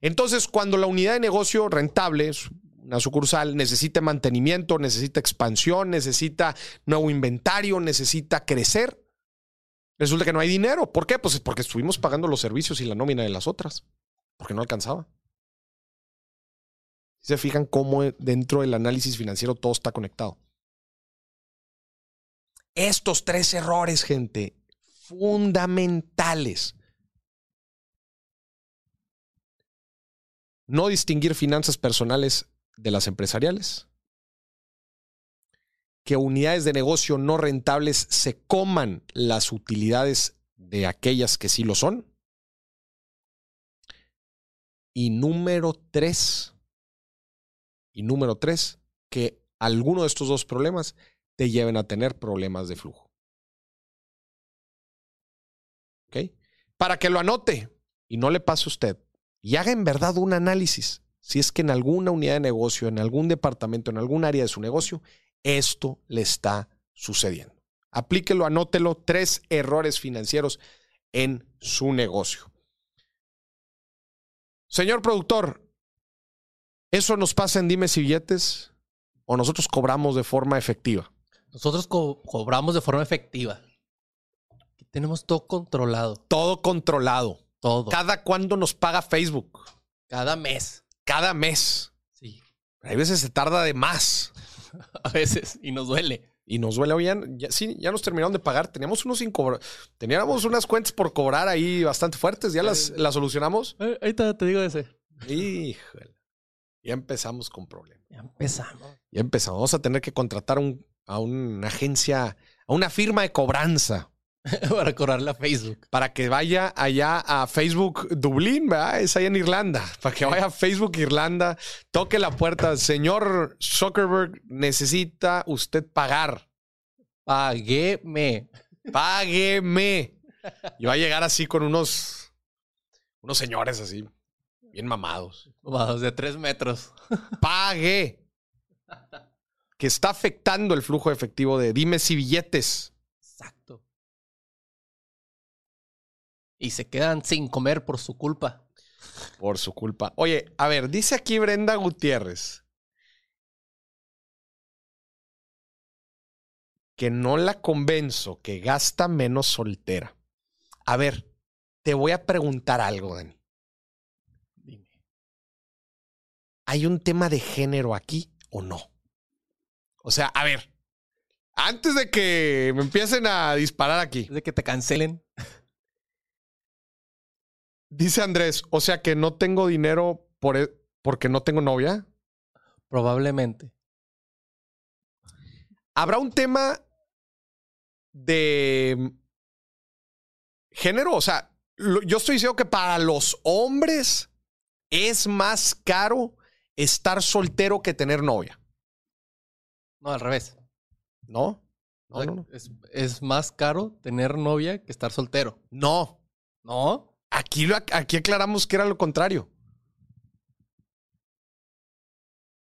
Entonces, cuando la unidad de negocio rentable, una sucursal, necesita mantenimiento, necesita expansión, necesita nuevo inventario, necesita crecer, resulta que no hay dinero. ¿Por qué? Pues porque estuvimos pagando los servicios y la nómina de las otras, porque no alcanzaba. Se fijan cómo dentro del análisis financiero todo está conectado. Estos tres errores, gente, fundamentales. No distinguir finanzas personales de las empresariales. Que unidades de negocio no rentables se coman las utilidades de aquellas que sí lo son. Y número tres, y número tres, que alguno de estos dos problemas te lleven a tener problemas de flujo. ¿Ok? Para que lo anote y no le pase a usted y haga en verdad un análisis. Si es que en alguna unidad de negocio, en algún departamento, en algún área de su negocio, esto le está sucediendo. Aplíquelo, anótelo. Tres errores financieros en su negocio. Señor productor, ¿eso nos pasa en dimes y billetes o nosotros cobramos de forma efectiva? Nosotros cobramos de forma efectiva. tenemos todo controlado. Todo controlado. Todo. Cada cuándo nos paga Facebook. Cada mes. Cada mes. Sí. Hay veces se tarda de más. A veces. Y nos duele. Y nos duele. Oigan, ya, sí, ya nos terminaron de pagar. Teníamos unos sin cobrar. Teníamos unas cuentas por cobrar ahí bastante fuertes. ¿Ya las, las solucionamos? Ahí te, te digo ese. Híjole. Ya empezamos con problemas. Ya empezamos. Ya empezamos. Vamos a tener que contratar un, a una agencia, a una firma de cobranza. para cobrarle a Facebook. Para que vaya allá a Facebook Dublín, ¿verdad? Es allá en Irlanda. Para que vaya a Facebook Irlanda, toque la puerta. Señor Zuckerberg, necesita usted pagar. Págueme. Págueme. Y va a llegar así con unos, unos señores así, bien mamados. Mamados de tres metros. Pague que está afectando el flujo efectivo de dimes y billetes. Exacto. Y se quedan sin comer por su culpa. Por su culpa. Oye, a ver, dice aquí Brenda Gutiérrez que no la convenzo, que gasta menos soltera. A ver, te voy a preguntar algo, Dani. ¿hay un tema de género aquí o no? O sea, a ver, antes de que me empiecen a disparar aquí, De que te cancelen. dice Andrés, o sea que no tengo dinero por e- porque no tengo novia. Probablemente. ¿Habrá un tema de género? O sea, yo estoy diciendo que para los hombres es más caro estar soltero que tener novia, No, al revés. ¿no? O No, sea, no, no. Es, es más caro tener novia que estar soltero. No. ¿No? Aquí, lo- aquí aclaramos que era lo contrario.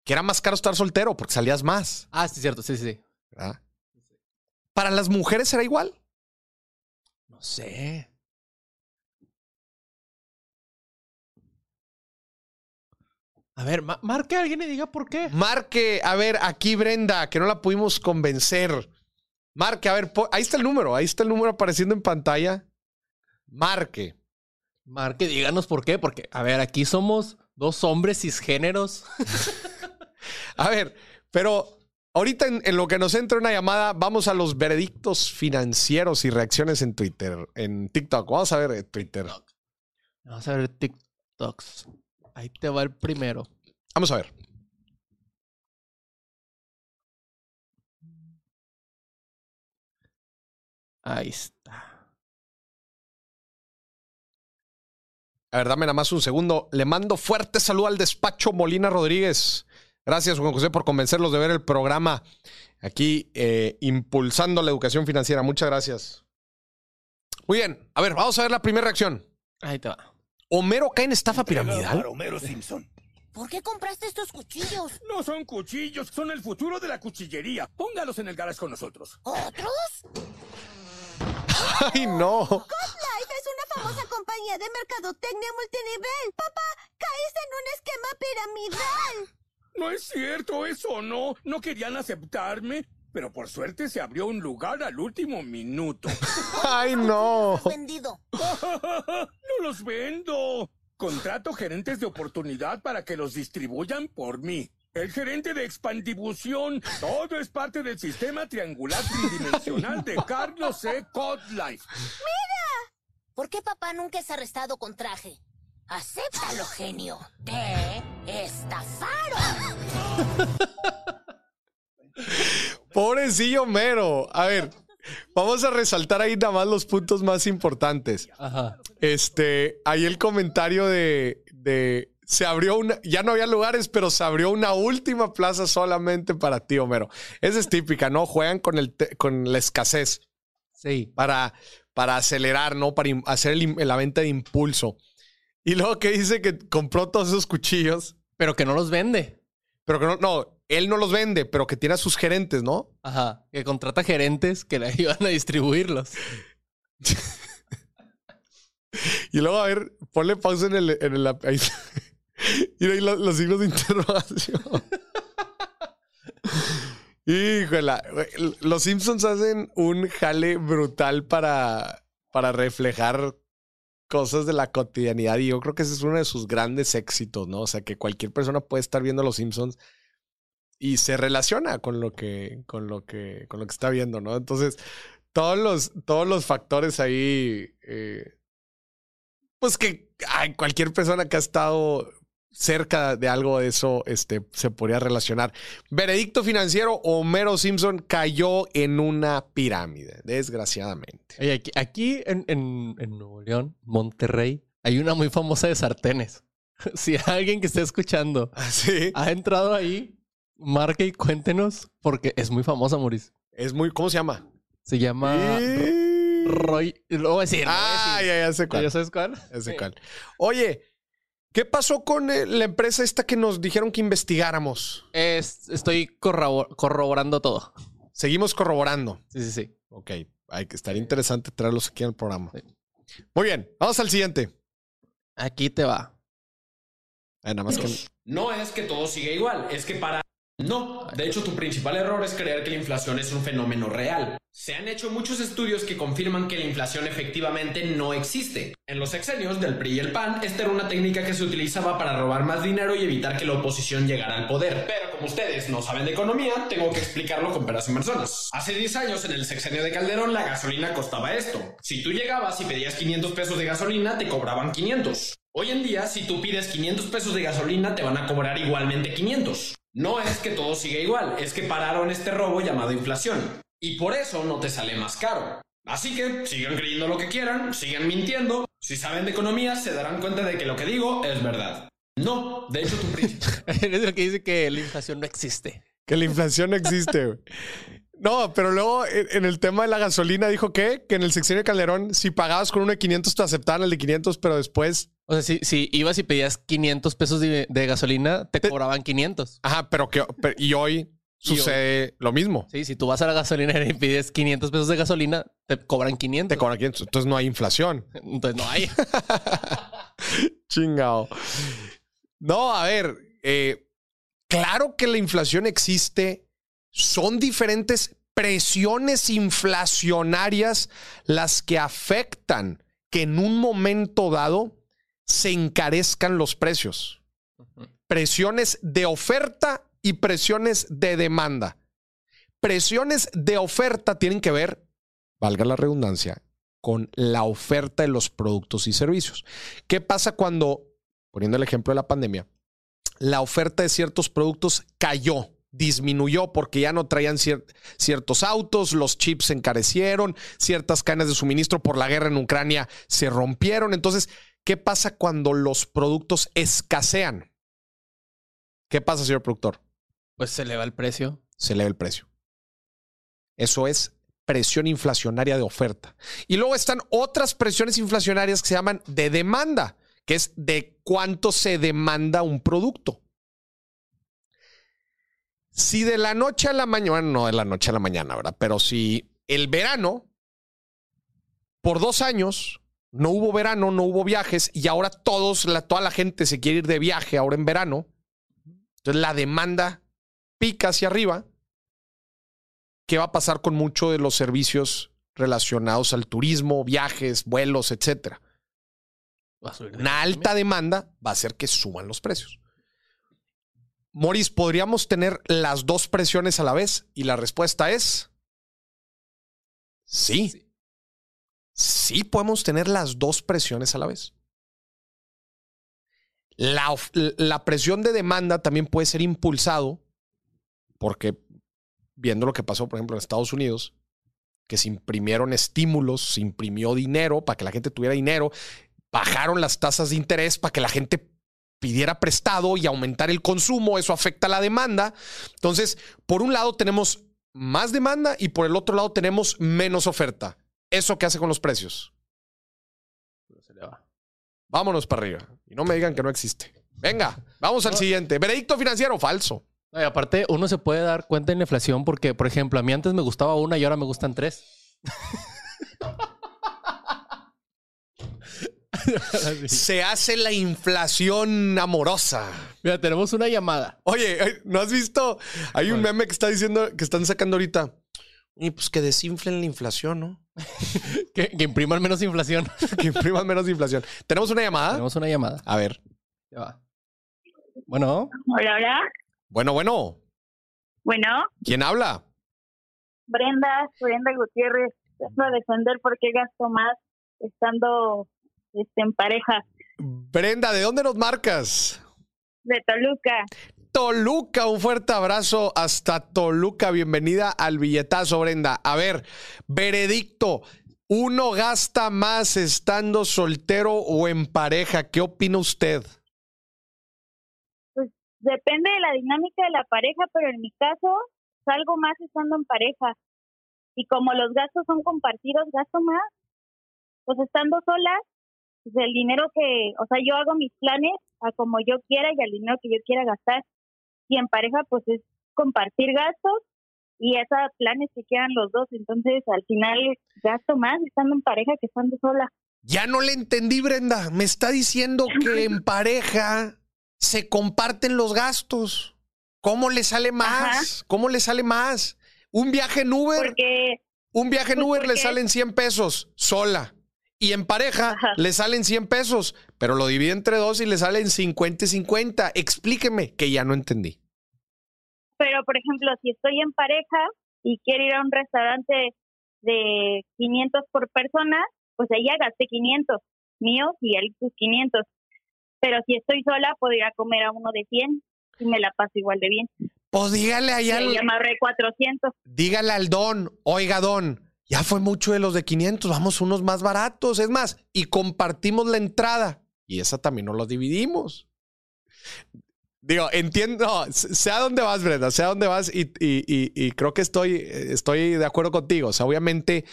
Que era más caro estar soltero porque salías más. Ah, sí, cierto. Sí, sí, sí. ¿verdad? Para las mujeres era igual. No sé. A ver, ma- marque a alguien y diga por qué. Marque, a ver, aquí Brenda, que no la pudimos convencer. Marque, a ver, ahí está el número, ahí está el número apareciendo en pantalla. Marque. Marque, díganos por qué. Porque, a ver, aquí somos dos hombres cisgéneros. A ver, pero ahorita en, en lo que nos entra una llamada, vamos a los veredictos financieros y reacciones en Twitter, en TikTok. Vamos a ver eh, Twitter. Vamos a ver TikToks. Ahí te va el primero. Vamos a ver. Ahí está. A ver, dame nada más un segundo. Le mando fuerte saludo al despacho Molina Rodríguez. Gracias, Juan José, por convencerlos de ver el programa aquí eh, impulsando la educación financiera. Muchas gracias. Muy bien. A ver, vamos a ver la primera reacción. Ahí te va. Homero cae en estafa piramidal. Para Homero Simpson. ¿Por qué compraste estos cuchillos? No son cuchillos, son el futuro de la cuchillería. Póngalos en el garage con nosotros. ¿Otros? Ay, no. Life es una famosa compañía de mercadotecnia multinivel. Papá, caíste en un esquema piramidal. No es cierto, eso no. No querían aceptarme. Pero por suerte se abrió un lugar al último minuto. Ay, no. Vendido. no los vendo. Contrato gerentes de oportunidad para que los distribuyan por mí. El gerente de expandibución. Todo es parte del sistema triangular tridimensional de Carlos C. Codlife. ¿Por qué papá nunca es arrestado con traje? Acéptalo, genio. Te estafaron. Pobrecillo Homero. A ver, vamos a resaltar ahí nada más los puntos más importantes. Ajá. Este, ahí el comentario de, de se abrió una, ya no había lugares, pero se abrió una última plaza solamente para ti, Homero. Esa es típica, ¿no? Juegan con, el te- con la escasez Sí. para, para acelerar, ¿no? Para hacer el la venta de impulso. Y luego que dice que compró todos esos cuchillos, Pero que no los vende. pero que no, no, él no los vende, pero que tiene a sus gerentes, ¿no? Ajá. Que contrata gerentes que le ayudan a distribuirlos. Y luego, a ver, ponle pausa en el. En el ahí, y ahí los, los signos de interrogación. Híjole, los Simpsons hacen un jale brutal para, para reflejar cosas de la cotidianidad y yo creo que ese es uno de sus grandes éxitos, ¿no? O sea, que cualquier persona puede estar viendo los Simpsons y se relaciona con lo que, con lo que, con lo que está viendo, ¿no? Entonces, todos los, todos los factores ahí, eh, pues que ay, cualquier persona que ha estado cerca de algo de eso, este, se podría relacionar. Veredicto financiero, Homero Simpson cayó en una pirámide, desgraciadamente. Oye, aquí, aquí en, en, en Nuevo León, Monterrey, hay una muy famosa de sartenes. Si alguien que esté escuchando Así. ha entrado ahí, marque y cuéntenos, porque es muy famosa, Maurice. Es muy, ¿cómo se llama? Se llama Y- Roy. Lo voy a decir. lo voy a Ah, decir. ya, ya sé cuál. ¿Ya sabes cuál? Ya sé Sí. cuál. Oye, ¿qué pasó con eh, la empresa esta que nos dijeron que investigáramos? Es- estoy corrobor- corroborando todo. Seguimos corroborando. Sí, sí, sí. Ok, hay que estar interesante traerlos aquí al programa. Sí. Muy bien, vamos al siguiente. Aquí te va. Ah, nada más que. No es que todo siga igual, es que para No, de hecho tu principal error es creer que la inflación es un fenómeno real. Se han hecho muchos estudios que confirman que la inflación efectivamente no existe. En los sexenios del PRI y el PAN, esta era una técnica que se utilizaba para robar más dinero y evitar que la oposición llegara al poder. Pero como ustedes no saben de economía, tengo que explicarlo con peras y manzanas. Hace 10 años, en el sexenio de Calderón, la gasolina costaba esto. Si tú llegabas y pedías 500 pesos de gasolina, te cobraban 500. Hoy en día, si tú pides 500 pesos de gasolina, te van a cobrar igualmente 500. No es que todo siga igual, es que pararon este robo llamado inflación. Y por eso no te sale más caro. Así que sigan creyendo lo que quieran, sigan mintiendo. Si saben de economía, se darán cuenta de que lo que digo es verdad. No, de hecho tu príncipe. es lo que dice que la inflación no existe. Que la inflación no existe. güey. No, pero luego en en el tema de la gasolina dijo que, que en el sexenio de Calderón, si pagabas con uno de 500, te aceptaban el de 500, pero después. O sea, si, si ibas y pedías 500 pesos de, de gasolina, te cobraban 500. Ajá, pero que. pero- y hoy sucede lo mismo. Sí, si tú vas a la gasolinera y pides 500 pesos de gasolina, te cobran 500. Te cobran 500. Entonces no hay inflación. Entonces no hay. Chingado. No, a ver, eh, claro que la inflación existe. Son diferentes presiones inflacionarias las que afectan que en un momento dado se encarezcan los precios. Presiones de oferta y presiones de demanda. Presiones de oferta tienen que ver, valga la redundancia, con la oferta de los productos y servicios. ¿Qué pasa cuando, poniendo el ejemplo de la pandemia, la oferta de ciertos productos cayó, disminuyó porque ya no traían cier- ciertos autos, los chips se encarecieron, ciertas cadenas de suministro por la guerra en Ucrania se rompieron. Entonces, ¿qué pasa cuando los productos escasean? ¿Qué pasa, señor productor? Pues se eleva el precio. se eleva el precio. Eso es presión inflacionaria de oferta. Y luego están otras presiones inflacionarias que se llaman de demanda, que es de cuánto se demanda un producto. Si de la noche a la mañana, no de la noche a la mañana, ¿verdad? Pero si el verano, por dos años, no hubo verano, no hubo viajes y ahora todos, la, toda la gente se quiere ir de viaje ahora en verano, entonces la demanda pica hacia arriba. ¿Qué va a pasar con muchos de los servicios relacionados al turismo, viajes, vuelos, etcétera? Una alta demanda va a hacer que suban los precios. Moris, ¿podríamos tener las dos presiones a la vez? Y la respuesta es sí. Sí podemos tener las dos presiones a la vez. La, la presión de demanda también puede ser impulsado porque viendo lo que pasó, por ejemplo, en Estados Unidos, que se imprimieron estímulos, se imprimió dinero para que la gente tuviera dinero, bajaron las tasas de interés para que la gente pidiera prestado y aumentar el consumo, eso afecta la demanda. Entonces, por un lado tenemos más demanda y por el otro lado tenemos menos oferta. ¿Eso qué hace con los precios? Se. Vámonos para arriba. Y no me digan que no existe. Venga, vamos al siguiente. Veredicto financiero falso. No, y aparte, uno se puede dar cuenta en la inflación porque, por ejemplo, a mí antes me gustaba una y ahora me gustan tres. Se hace la inflación amorosa. Mira, tenemos una llamada. Oye, ¿no has visto? Hay un meme que está diciendo, que están sacando ahorita. Y pues que desinflen la inflación, ¿no? Que, que impriman menos inflación. que impriman menos inflación. ¿Tenemos una llamada? Tenemos una llamada. A ver. Ya va. Bueno, Hola, hola. Bueno, bueno. Bueno, ¿Quién habla? Brenda, Brenda Gutiérrez, vengo a defender por qué gasto más estando este, en pareja Brenda, ¿de dónde nos marcas? de Toluca. Toluca, un fuerte abrazo hasta Toluca. Bienvenida al billetazo, Brenda. A ver, veredicto. ¿Uno gasta más estando soltero o en pareja? ¿Qué opina usted? Depende de la dinámica de la pareja, pero en mi caso salgo más estando en pareja. Y como los gastos son compartidos, gasto más. Pues estando sola, pues el dinero que, o sea, yo hago mis planes a como yo quiera y al dinero que yo quiera gastar. Y en pareja, pues es compartir gastos y esos planes que quedan los dos. Entonces, al final, gasto más estando en pareja que estando sola. Ya no le entendí, Brenda. Me está diciendo que en pareja se comparten los gastos. ¿Cómo le sale más? ¿Cómo le sale más? Un viaje en Uber, Porque, un viaje en pues, Uber le salen 100 pesos sola. Y en pareja Ajá. le salen 100 pesos, pero lo divide entre dos y le salen 50 y 50. Explíqueme, que ya no entendí. pero por ejemplo, si estoy en pareja y quiero ir a un restaurante de 500 por persona, pues ella gaste 500 míos y él sus 500. Pero si estoy sola, puedo ir a comer a uno de 100 y me la paso igual de bien. Pues dígale allá, ya me ahorré 400. dígale al don, oiga don, ya fue mucho de los de 500, vamos unos más baratos. Es más, y compartimos la entrada. Y esa también no lo dividimos. Digo, entiendo, sé a dónde vas, Brenda, sé a dónde vas y, y- y- creo que estoy, estoy de acuerdo contigo. O sea, obviamente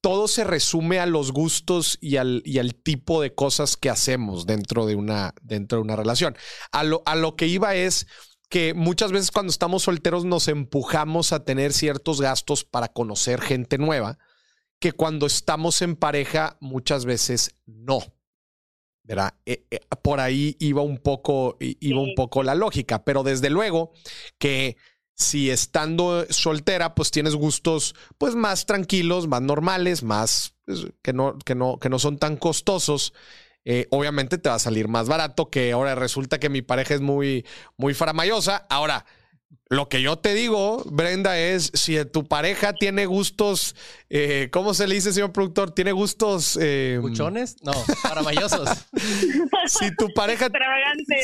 todo se resume a los gustos y al, y al tipo de cosas que hacemos dentro de una, dentro de una relación. A lo, a lo que iba es que muchas veces cuando estamos solteros nos empujamos a tener ciertos gastos para conocer gente nueva, que cuando estamos en pareja muchas veces no. ¿Verdad? Eh, eh, por ahí iba un poco, iba un poco la lógica, pero desde luego que si estando soltera, pues tienes gustos pues más tranquilos, más normales, más pues, que no, que no, que no son tan costosos. Eh, obviamente te va a salir más barato que ahora resulta que mi pareja es muy, muy faramayosa. Ahora, lo que yo te digo, Brenda, es si tu pareja tiene gustos, eh, ¿cómo se le dice, señor productor? Tiene gustos. eh, ¿Cuchones? No, maravillosos. si tu pareja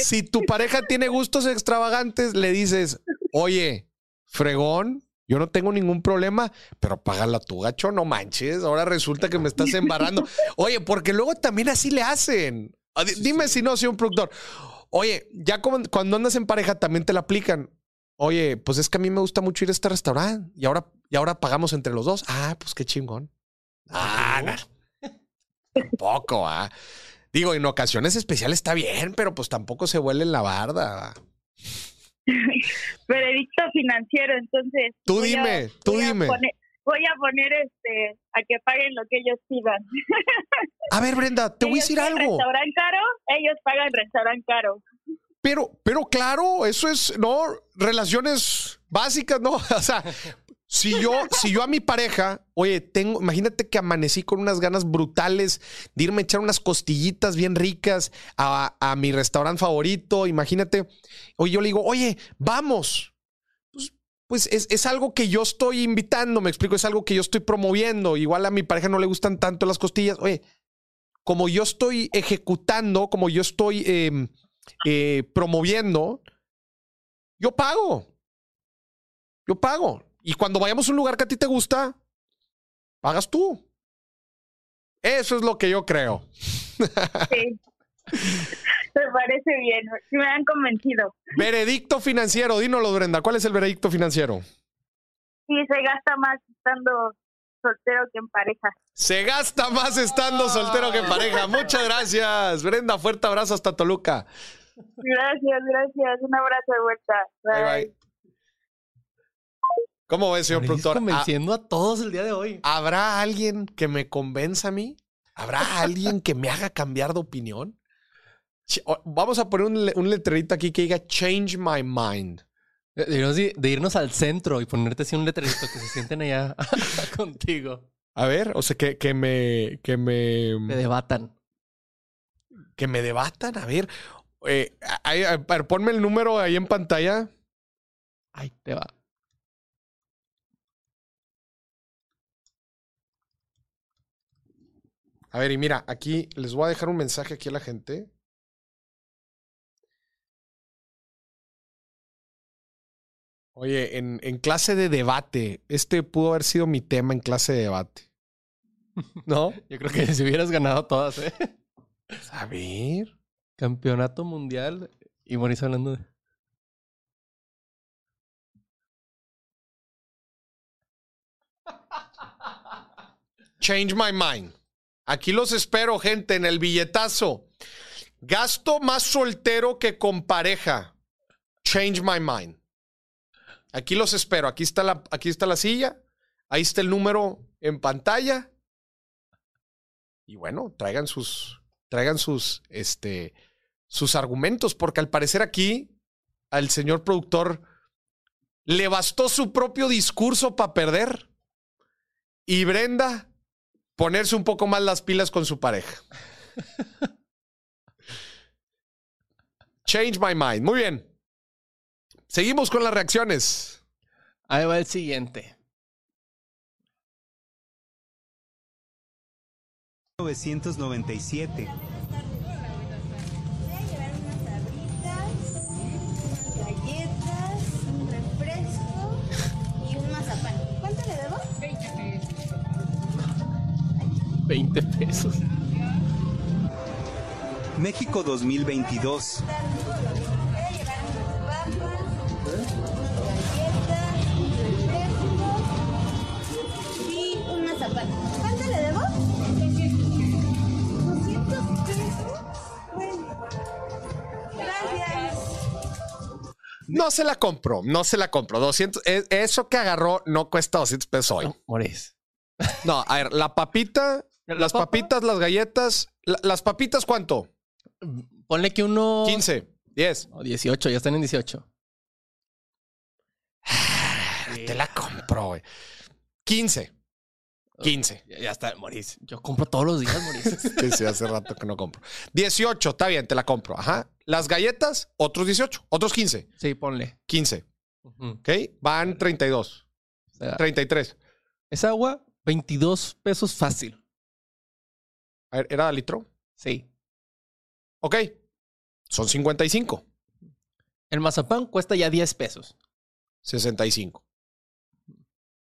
si tu pareja tiene gustos extravagantes, le dices, oye, fregón, yo no tengo ningún problema, pero págala tu gacho, no manches. Ahora resulta que me estás embarrando. Oye, porque luego también así le hacen. Ah, di- Dime si no, señor productor. Oye, ya cuando andas en pareja también te la aplican. Oye, pues es que a mí me gusta mucho ir a este restaurante y ahora, y ahora pagamos entre los dos. Ah, pues qué chingón. Ah, no. Tampoco, ah. Digo, en ocasiones especiales está bien, pero pues tampoco se vuelve en la barda. Veredicto financiero, entonces. Tú voy a- dime, tú voy a dime. poner- voy a poner este a que paguen lo que ellos pidan. A ver, Brenda, te voy a decir algo. Restaurante caro, ellos pagan restaurante caro. Pero, pero claro, eso es, no, relaciones básicas, ¿no? O sea, si yo, si yo a mi pareja, oye, tengo, imagínate que amanecí con unas ganas brutales de irme a echar unas costillitas bien ricas a, mi restaurante favorito, imagínate, oye, yo le digo, oye, vamos. Pues, pues es, es algo que yo estoy invitando, me explico, es algo que yo estoy promoviendo. Igual a mi pareja no le gustan tanto las costillas. Oye, como yo estoy ejecutando, como yo estoy eh, eh, promoviendo, yo pago. Yo pago. Y cuando vayamos a un lugar que a ti te gusta, pagas tú. Eso es lo que yo creo. Sí. Me parece bien, sí me han convencido. Veredicto financiero, dínoslo, Brenda. ¿Cuál es el veredicto financiero? Sí, se gasta más estando soltero que en pareja. Se gasta más estando soltero que en pareja. Muchas gracias, Brenda. Fuerte abrazo hasta Toluca. Gracias, gracias. Un abrazo de vuelta. Bye, bye. ¿Cómo ves, señor productor? Convenciendo a todos el día de hoy. ¿Habrá alguien que me convenza a mí? ¿Habrá alguien que me haga cambiar de opinión? Vamos a poner un, le- un letrerito aquí que diga Change my mind. De, de irnos al centro y ponerte así un letrerito que se sienten allá contigo. A ver, o sea, que, que me. Que Te me. debatan. Que me debatan. A ver. eh, a ver, ponme el número ahí en pantalla. Ahí te va. A ver, y mira, aquí les voy a dejar un mensaje aquí a la gente. Oye, en, en clase de debate, este pudo haber sido mi tema en clase de debate. ¿No? Yo creo que si hubieras ganado todas, ¿eh? A ver. Campeonato mundial y Mauricio hablando de... Change my mind. Aquí los espero, gente, en el billetazo. Gasto más soltero que con pareja. Change my mind. Aquí los espero. Aquí está la, aquí está la silla. Ahí está el número en pantalla. Y bueno, traigan sus, traigan sus, este, sus argumentos, porque al parecer aquí al señor productor le bastó su propio discurso para perder. Y Brenda, ponerse un poco más las pilas con su pareja. Change my mind. Muy bien. Seguimos con las reacciones. Ahí va el siguiente. 1997. 20 pesos. México 2022. Voy a llevar unas papas, galletas, un refresco y un mazapán. ¿Cuánto le debo? 200 pesos. No se la compro, no se la compro. 200, e- eso que agarró no cuesta 200 pesos hoy. Moris. No, a ver, la papita, ¿La las papa? papitas, las galletas. la- las papitas, ¿cuánto? Ponle que uno. 15, 10. o 18, ya están en 18. Te la compro, güey. 15. 15. Ya, ya está, Moris. Yo compro todos los días, Moris. Sí, sí, hace rato que no compro. 18, está bien, te la compro. Ajá. Las galletas, otros 18, otros 15. sí, ponle. 15, Ujú. ¿ok? Van 32, O sea, 33. esa agua, 22 pesos fácil. A ver, ¿era litro? Sí. Ok. Son 55, El mazapán cuesta ya 10 pesos. 65.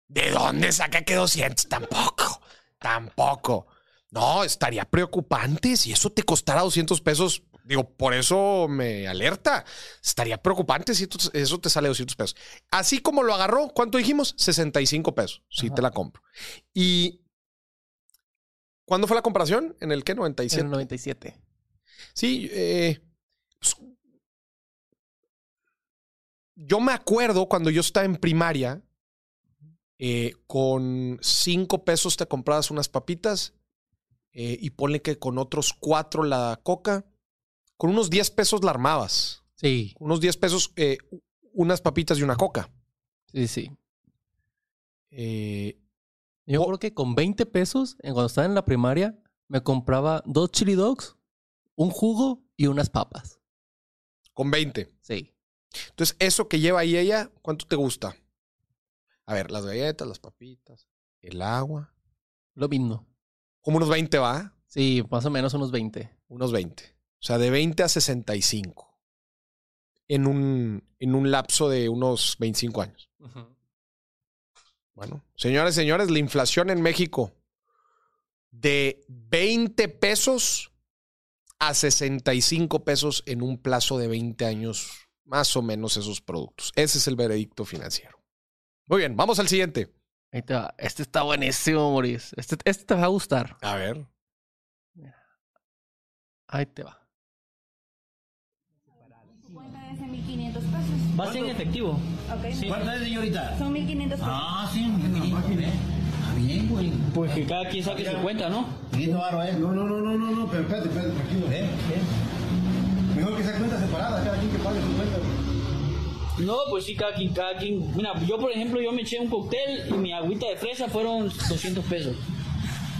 ¿De dónde saca que 200? Tampoco. Tampoco. No, estaría preocupante si eso te costara 200 pesos. Digo, por eso me alerta. Estaría preocupante si eso te sale 200 pesos. Así como lo agarró, ¿cuánto dijimos? 65 pesos. Sí, Ajá. te la compro. ¿Y cuándo fue la comparación? ¿En el qué? En 97. el 97. Sí, eh, pues, yo me acuerdo cuando yo estaba en primaria, eh, con cinco pesos te comprabas unas papitas eh, y ponle que con otros cuatro la coca, con unos 10 pesos la armabas, Sí, unos 10 pesos eh, unas papitas y una coca. sí, sí. Eh, Yo Oh. creo que con 20 pesos, en- cuando estaba en la primaria, me compraba dos chili dogs, un jugo y unas papas. con 20. Sí. Entonces, eso que lleva ahí ella, ¿cuánto te gusta? A ver, las galletas, las papitas, el agua. Lo mismo. Como unos 20 va. Sí, más o menos unos 20. Unos 20. O sea, de 20 a 65. En un, en un lapso de unos 25 años. Bueno, señores, señores, la inflación en México de 20 pesos a 65 pesos en un plazo de 20 años, más o menos esos productos. Ese es el veredicto financiero. Muy bien, vamos al siguiente. Ahí te va. Este está buenísimo, Maurice. Este, este te va a gustar. A ver. Ahí te va. Es en 1500 pesos. Va a ser en efectivo. Ok. Sí. ¿Cuánto es, señorita? Son 1500 pesos. Ah, sí, Está bien, güey. Pues que cada quien saque su cuenta, ¿no? 500 baros, ¿eh? No, no, no, no, no, no, pero espérate, espérate, tranquilo. ¿Eh? ¿Eh? Mejor que sea cuenta separada, cada quien que pague su cuenta. No, pues sí, cada quien, cada quien. Mira, yo por ejemplo, yo me eché un cóctel y mi agüita de fresa fueron 200 pesos.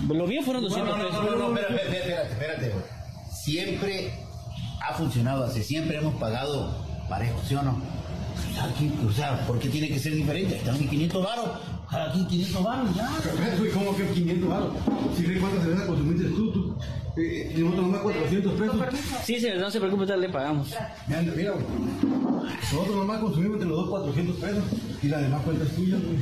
Lo mío fueron 200 No, no, pesos. no, no, no, espérate, espérate, espérate. Siempre ha funcionado así, siempre hemos pagado parejo, ¿sí o no? Quien, O sea, ¿por qué tiene que ser diferente? Están en 500 varos, quien 500 varos, ya. Pero ¿cómo que 500 baros? Si crees cuántas cervezas consumiste tú, tú. Eh, y nosotros nomás 400 pesos. Sí, señor, no se preocupe, ya le pagamos. Mira, mira. Nosotros nomás consumimos entre los dos 400 pesos. Y la demás cuenta es tuya, güey.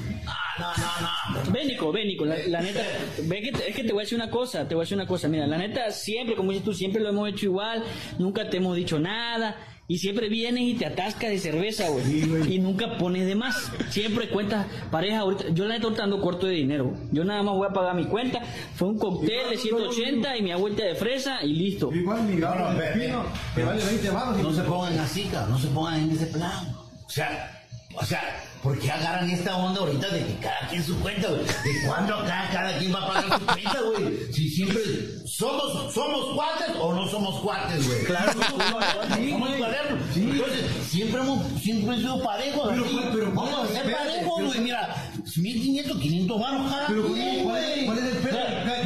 No, no, no. Ven, Nico, ven, Nico. La, la neta, ve que es que te voy a decir una cosa, te voy a decir una cosa. Mira, la neta, siempre, como dices tú, siempre lo hemos hecho igual. Nunca te hemos dicho nada. Y siempre vienes y te atascas de cerveza, güey. Sí, y nunca pones de más. Siempre cuentas pareja ahorita. Yo la neta ahorita ando corto de dinero. Yo nada más voy a pagar mi cuenta. Fue un cóctel de 180 y mi agüita de fresa y listo. Igual mi No, gano no, que vale 20 baros. No se pongan así, cabrón, no se pongan en ese plan. O sea, o sea, ¿por qué agarran esta onda ahorita de que cada quien su cuenta, güey? ¿De cuándo acá cada quien va a pagar su cuenta, güey? Si siempre somos, somos cuates o no somos cuates, güey. Claro, sí, somos cuadernos. Entonces, siempre hemos, siempre hemos sido parejos. Pero, pero, vamos a ser parejos, güey. Mira, 1500, 500 baros cada Pero ¿cuál es, güey. cuál es el pedo?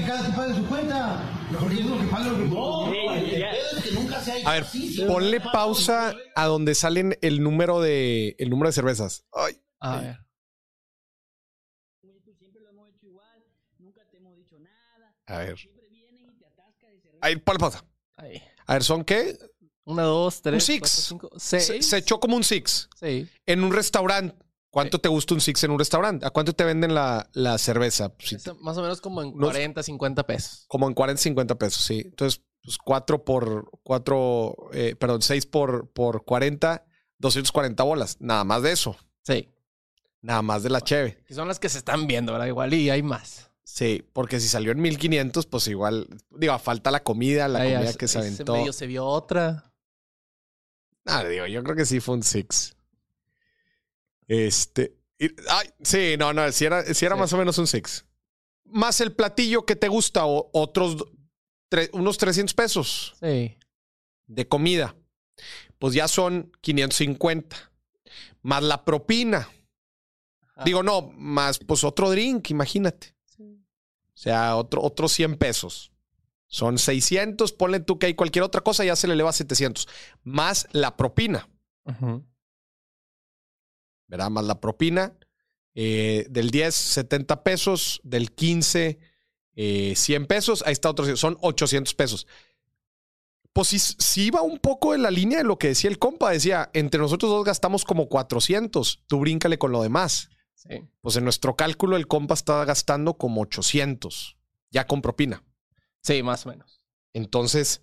Cada quien pague su cuenta. Porque es lo que paga lo que No, ya. es que nunca se ha A ver, así, sí. ponle pausa a donde salen el número de el número de cervezas. Ay, A ver. Siempre lo hemos hecho igual, nunca te hemos dicho nada. a ver. Ahí, ponle pausa. Ahí. A ver, ¿son qué? Una, dos, tres. Un six. cuatro, cinco, Se, seis. se echó como un six. Sí. En un restaurante. ¿Cuánto Sí. te gusta un six en un restaurante? ¿A cuánto te venden la, la cerveza? Más o menos como en Unos- 40, 50 pesos. como en 40, 50 pesos, sí. Entonces, pues 4 por 4, perdón, 6 por, por 40, 240 bolas. Nada más de eso. Sí. Nada más de la cheve. Que son las que se están viendo, ¿verdad? Igual y hay más. Sí, porque si salió en 1500, pues igual, digo, falta la comida, la comida que se aventó. medio se vio otra. Ah, digo, yo creo que sí fue un six. Este. y- ay, sí, no, no, si era, sí era Sí. más o menos un six. Más el platillo que te gusta, o otros tre- unos 300 pesos Sí. de comida. Pues ya son 550. Más la propina. Ajá. Digo, no, más pues otro drink, imagínate. O sea, otro, otros 100 pesos. Son 600, ponle tú que hay cualquier otra cosa, ya se le eleva a 700. Más la propina. Ujú. ¿Verdad? Más la propina. eh, del 10, 70 pesos. Del 15, eh, 100 pesos. Ahí está otro. Son 800 pesos. Pues sí, sí iba un poco en la línea de lo que decía el compa. Decía, entre nosotros dos gastamos como 400. Tú bríncale con lo demás. Sí. Pues en nuestro cálculo el compa estaba gastando como 800. Ya con propina. Sí, más o menos. Entonces,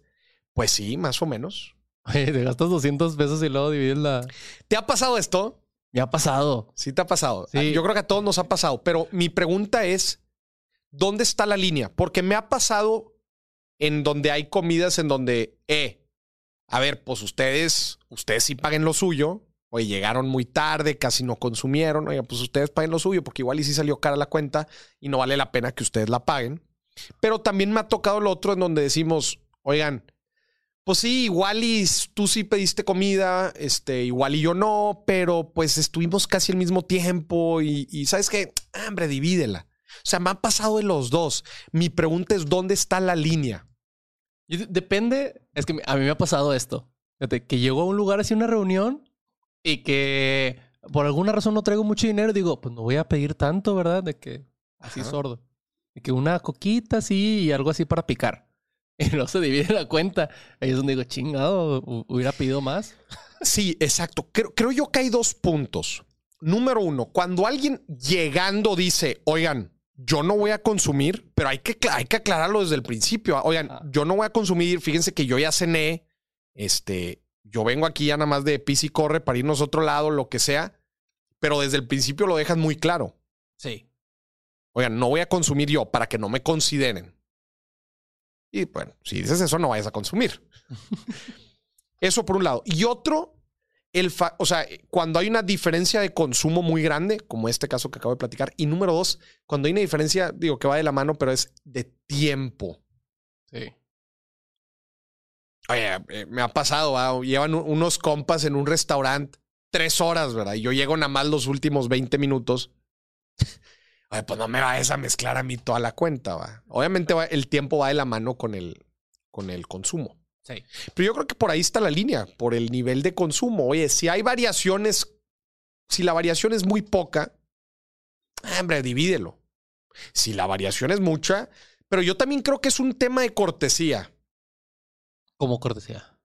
pues sí, más o menos. Oye, te gastas 200 pesos y luego divides la... ¿Te ha pasado esto? Me ha pasado. Sí te ha pasado. Sí. Yo creo que a todos nos ha pasado, pero mi pregunta es, ¿dónde está la línea? Porque me ha pasado en donde hay comidas en donde, eh, a ver, pues ustedes, ustedes sí paguen lo suyo, oye, llegaron muy tarde, casi no consumieron, oye, pues ustedes paguen lo suyo, porque igual y sí salió cara la cuenta y no vale la pena que ustedes la paguen. Pero también me ha tocado lo otro en donde decimos, oigan, pues sí, igual y tú sí pediste comida, este, igual y yo no, pero pues estuvimos casi al mismo tiempo y, y ¿sabes qué? Ah, Hombre, divídela. O sea, me han pasado de los dos. Mi pregunta es, ¿dónde está la línea? Depende, es que a mí me ha pasado esto. Que llego a un lugar así, una reunión, y que por alguna razón no traigo mucho dinero, digo, pues no voy a pedir tanto, ¿verdad? De que así Ajá. sordo. De que una coquita así y algo así para picar. Y no se divide la cuenta. Ahí es donde digo, chingado, hu- hubiera pedido más. Sí, exacto. Creo, creo yo que hay dos puntos. Número uno, cuando alguien llegando dice, oigan, yo no voy a consumir, pero hay que, hay que aclararlo desde el principio. Oigan, Ah. yo no voy a consumir, fíjense que yo ya cené, este, yo vengo aquí ya nada más de pis y corre para irnos a otro lado, lo que sea, pero desde el principio lo dejan muy claro. Sí. Oigan, no voy a consumir yo para que no me consideren. Y bueno, si dices eso, no vayas a consumir. eso por un lado. Y otro, el fa- o sea, cuando hay una diferencia de consumo muy grande, como este caso que acabo de platicar. Y número dos, cuando hay una diferencia, digo que va de la mano, pero es de tiempo. Sí. Oye, eh, me ha pasado, ¿va? llevan unos compas en un restaurante tres horas, ¿verdad? Y yo llego nada más los últimos 20 minutos. Oye, pues no me vayas a mezclar a mí toda la cuenta, va. Obviamente va- el tiempo va de la mano con el, con el consumo. Sí. Pero yo creo que por ahí está la línea, por el nivel de consumo. Oye, si hay variaciones, si la variación es muy poca, ah, hombre, divídelo. Si la variación es mucha, pero yo también creo que es un tema de cortesía. Como cortesía.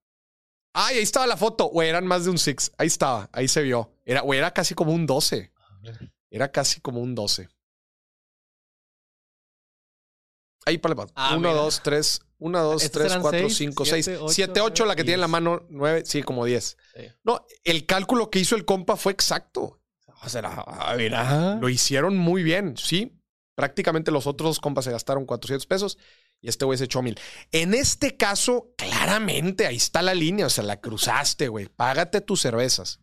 Ay, ahí estaba la foto. O eran más de un six. Ahí estaba, ahí se vio. Era, o era casi como un 12. Era casi como un 12. Ahí para Ah, 1, mira. 2, 3, 1, 2, Estos 3, eran 4, seis, 5, siete, 6, ocho, 7, 8, la que tiene en la diez. mano, 9, sí, como 10. Sí. No, el cálculo que hizo el compa fue exacto. O sea, ah, mira, lo hicieron muy bien, sí. Prácticamente los otros dos compas se gastaron 400 pesos y este güey se echó mil. En este caso, claramente ahí está la línea, o sea, la cruzaste, güey. Págate tus cervezas.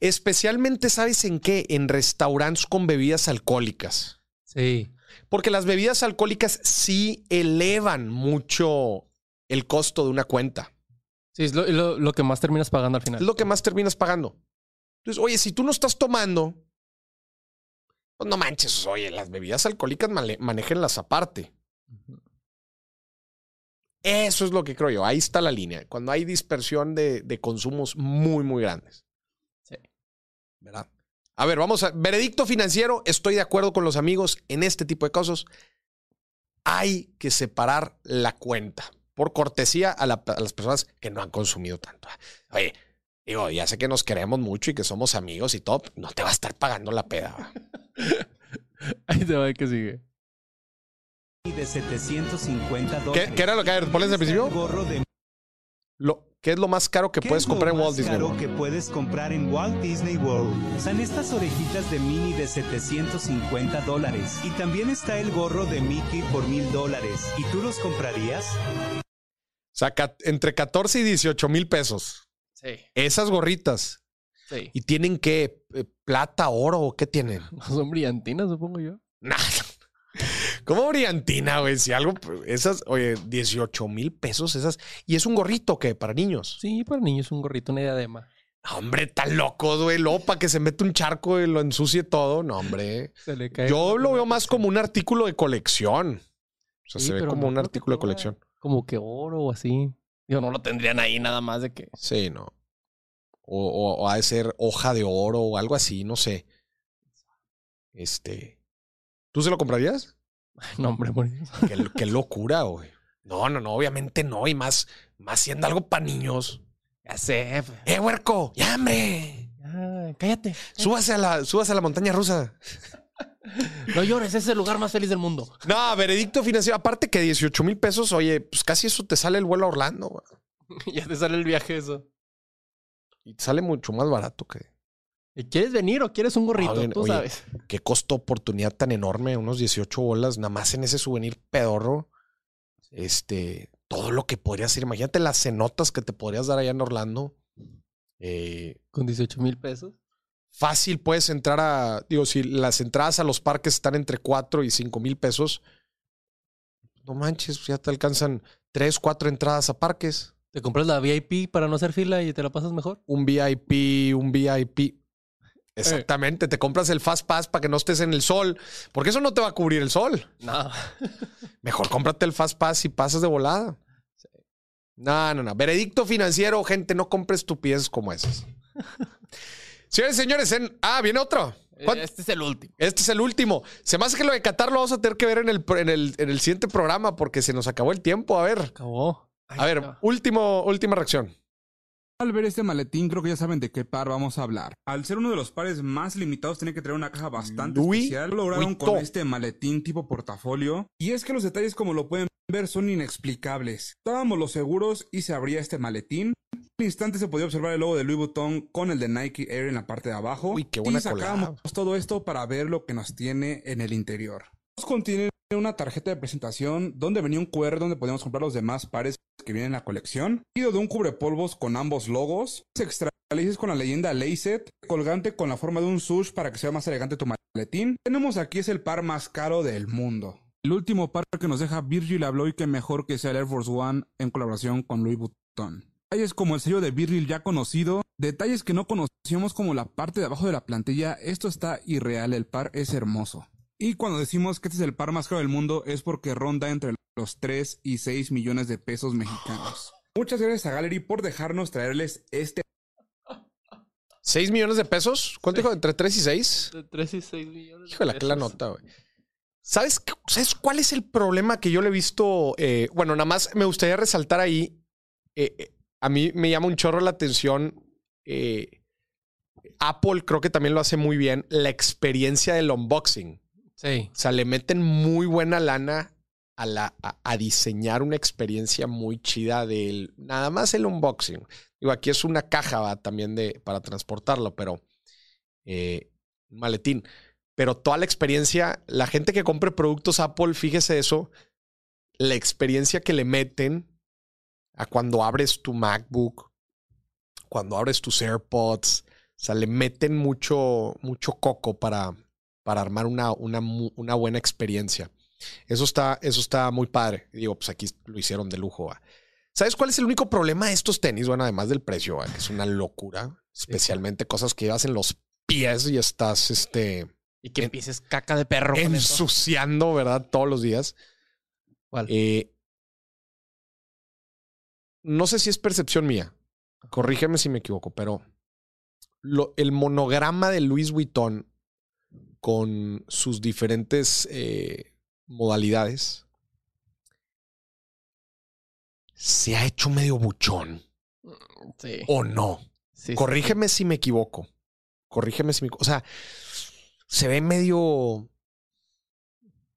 Especialmente, ¿sabes en qué? En restaurantes con bebidas alcohólicas. Sí. Porque las bebidas alcohólicas sí elevan mucho el costo de una cuenta. Sí, es lo, lo- lo que más terminas pagando al final. Es lo que más terminas pagando. Entonces, oye, si tú no estás tomando, pues no manches, oye, las bebidas alcohólicas manéjenlas aparte. Eso es lo que creo yo. Ahí está la línea. Cuando hay dispersión de, de consumos muy, muy grandes. Sí. ¿Verdad? A ver, vamos a. Veredicto financiero. Estoy de acuerdo con los amigos en este tipo de cosas. Hay que separar la cuenta. Por cortesía a, la- a las personas que no han consumido tanto. Oye, digo, ya sé que nos queremos mucho y que somos amigos y todo. No te va a estar pagando la peda. Ahí te va que sigue. de 750 ¿Qué, dólares. qué era lo que a ver, pones al principio? Gorro de Lo, ¿Qué es lo más caro que ¿Qué puedes es lo comprar en más Walt Disney caro World? que puedes comprar en Walt Disney World? Son estas orejitas de Minnie de 750 dólares. Y también está el gorro de Mickey por mil dólares. ¿Y tú los comprarías? O sea, entre 14 y 18 mil pesos. Sí. Esas gorritas. Sí. ¿Y tienen qué? Eh, ¿Plata, oro o qué tienen? Son brillantinas, supongo yo. Nah. ¿Cómo brillantina, güey? Si algo, esas, oye, 18 mil pesos esas. ¿Y es un gorrito que para niños? Sí, para niños un gorrito, una diadema. Hombre, tan loco, güey. Para que se mete un charco y lo ensucie todo. No, hombre. Se le cae. Yo lo veo más como un artículo de colección. O sea, Sí, se ve como un artículo de colección. Como que oro o así. Digo, no lo tendrían ahí nada más de que. Sí, no. O, o- o ha de ser hoja de oro o algo así, no sé. Este. ¿Tú se lo comprarías? No, hombre, morir. Qué, qué locura, güey. No, no, no, obviamente no. Y más, más siendo algo para niños. Ya sé. pues. ¡Eh, huerco! ¡Ya, hombre! Cállate. Súbase a la, súbase a la montaña rusa. No llores, es el lugar más feliz del mundo. No, veredicto financiero. Aparte que 18 mil pesos, oye, pues casi eso te sale el vuelo a Orlando, güey. ya te sale el viaje eso. Y te sale mucho más barato que. ¿Y ¿Quieres venir o quieres un gorrito? Tú oye, sabes. Qué costo oportunidad tan enorme, unos 18 bolas, nada más en ese souvenir pedorro. Este, todo lo que podrías ir. Imagínate las cenotas que te podrías dar allá en Orlando. Eh, Con 18 mil pesos. fácil puedes entrar a. Digo, si las entradas a los parques están entre 4 y 5 mil pesos, no manches, ya te alcanzan 3, 4 entradas a parques. Te compras la VIP para no hacer fila y te la pasas mejor. Un VIP, un VIP. Exactamente, te compras el Fast Pass para que no estés en el sol, porque eso no te va a cubrir el sol. No. Mejor cómprate el Fast Pass y pasas de volada. No, no, no. Veredicto financiero, gente, no compre estupideces como esas. Señores, señores, en... ah, viene otro. ¿Cuánto? Este es el último. Este es el último. Se me hace que lo de Qatar lo vamos a tener que ver en el, en el, en el siguiente programa porque se nos acabó el tiempo. A ver, Acabó. A ver, último, última reacción. Al ver este maletín, creo que ya saben de qué par vamos a hablar. Al ser uno de los pares más limitados, tiene que traer una caja bastante especial. Lo lograron Vuitton. con este maletín tipo portafolio. Y es que los detalles, como lo pueden ver, son inexplicables. Estábamos los seguros y se abría este maletín. Al instante se podía observar el logo de Louis Vuitton con el de Nike Air en la parte de abajo. Uy, qué buena y sacábamos collab. todo esto para ver lo que nos tiene en el interior. Nos contiene una tarjeta de presentación donde venía un QR donde podíamos comprar los demás pares que vienen en la colección. Seguido de un cubrepolvos con ambos logos. Extra Alices con la leyenda Lacet, colgante con la forma de un sush para que sea más elegante tu maletín. Tenemos aquí es el par más caro del mundo. El último par que nos deja Virgil habló y que mejor que sea el Air Force One en colaboración con Louis Vuitton. Detalles como el sello de Virgil ya conocido, detalles que no conocíamos como la parte de abajo de la plantilla, esto está irreal, el par es hermoso. Y cuando decimos que este es el par más caro del mundo es porque ronda entre los 3 y 6 millones de pesos mexicanos. Muchas gracias a Gallery por dejarnos traerles este 6 millones de pesos. ¿Cuánto dijo? ¿Entre 3 y 6? De 3 y 6 millones. de Híjole, aquí la nota, güey. ¿Sabes, qué- ¿Sabes cuál es el problema que yo le he visto? Eh, bueno, nada más me gustaría resaltar ahí. eh, eh, a mí me llama un chorro la atención. eh, Apple creo que también lo hace muy bien. La experiencia del unboxing. Sí. O sea, le meten muy buena lana a, la, a, diseñar una experiencia muy chida del nada más el unboxing. Digo, aquí es una caja también de, para transportarlo, pero eh, maletín. Pero toda la experiencia, la gente que compre productos Apple, fíjese eso, la experiencia que le meten a cuando abres tu MacBook, cuando abres tus AirPods. sea, le meten mucho, mucho coco para, para armar una, una, buena experiencia. Eso está, eso está muy padre. Digo, pues aquí lo hicieron de lujo. ¿va? ¿Sabes cuál es el único problema de estos tenis? Bueno, además del precio, ¿va? que es una locura. Especialmente cosas que llevas en los pies y estás este, Y que empieces caca de perro ensuciando, ¿verdad? Todos los días. ¿Cuál? Eh, no sé si es percepción mía. Corrígeme si me equivoco, pero lo- el monograma de Louis Vuitton con sus diferentes eh, modalidades se ha hecho medio buchón Sí. o no. Sí, sí, Corrígeme si me equivoco. Corrígeme si me equivoco. O sea, se ve medio,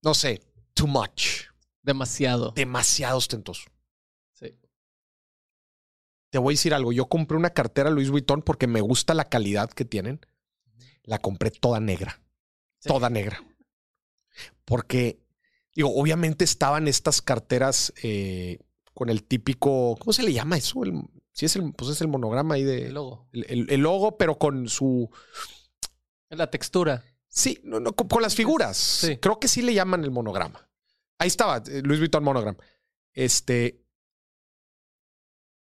no sé, too much, Demasiado. demasiado ostentoso. Sí. Te voy a decir algo. Yo compré una cartera Louis Vuitton porque me gusta la calidad que tienen. La compré toda negra. Toda negra. Porque, digo, obviamente estaban estas carteras eh, con el típico. ¿Cómo se le llama eso? El, sí, es el, pues es el monograma ahí de. El logo. El, el- el logo, pero con su. La textura. Sí, no, no, con, con las figuras. Sí. Creo que sí le llaman el monograma. Ahí estaba, eh, Louis Vuitton Monogram. Este.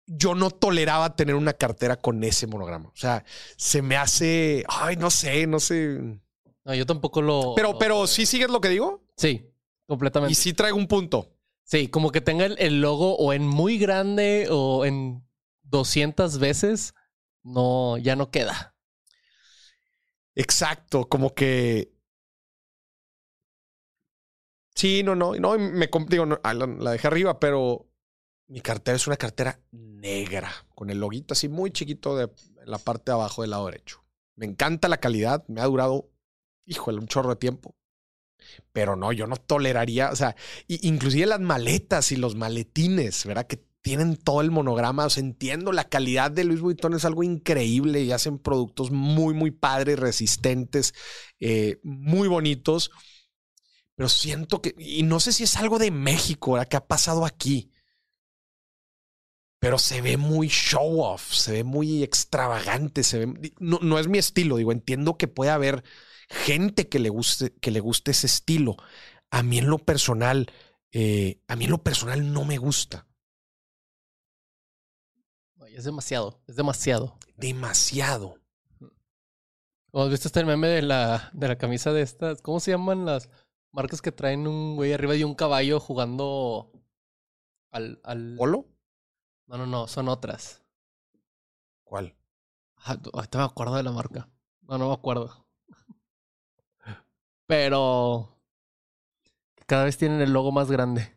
Yo no toleraba tener una cartera con ese monograma. O sea, se me hace. Ay, no sé, no sé. No, yo tampoco lo. Pero, lo- pero sí sigues lo que digo. Sí, completamente. Y sí traigo un punto. Sí, como que tenga el, el logo o en muy grande o en 200 veces, no, ya no queda. Exacto, como que. Sí, no, no, no, me digo, no, ah, la, la dejé arriba, pero mi cartera es una cartera negra, con el loguito así muy chiquito de la parte de abajo del lado derecho. Me encanta la calidad, me ha durado, híjole, un chorro de tiempo. Pero no, yo no toleraría, o sea, inclusive las maletas y los maletines, ¿verdad? Que tienen todo el monograma. O sea, entiendo la calidad de Louis Vuitton es algo increíble y hacen productos muy, muy padres, resistentes, eh, muy bonitos. Pero siento que, y no sé si es algo de México, ¿verdad? Que ha pasado aquí. Pero se ve muy show off, se ve muy extravagante, se ve, no, no es mi estilo, digo, entiendo que puede haber gente que le guste, que le guste ese estilo. A mí en lo personal, eh, a mí en lo personal no me gusta. Es demasiado, es demasiado. Demasiado. ¿Has visto este meme de la, de la camisa de estas? ¿Cómo se llaman las marcas que traen un güey arriba de un caballo jugando al... al... ¿Polo? No, no, no, son otras. ¿Cuál? Ah, ahorita me acuerdo de la marca. No, no me acuerdo. Pero cada vez tienen el logo más grande.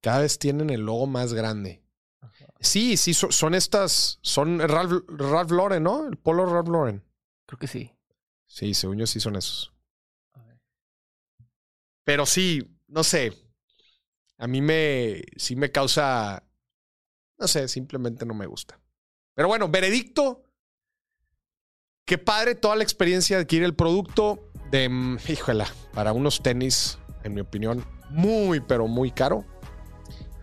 Cada vez tienen el logo más grande. Sí, sí, so- son estas, son Ralph, Ralph Lauren, ¿no? El polo Ralph Lauren. Creo que sí. Sí, según yo sí son esos. Pero sí, no sé. A mí me, sí me causa, no sé, simplemente no me gusta. Pero bueno, veredicto. Qué padre toda la experiencia de adquirir el producto de, mm, híjola, para unos tenis, en mi opinión, muy, pero muy caro.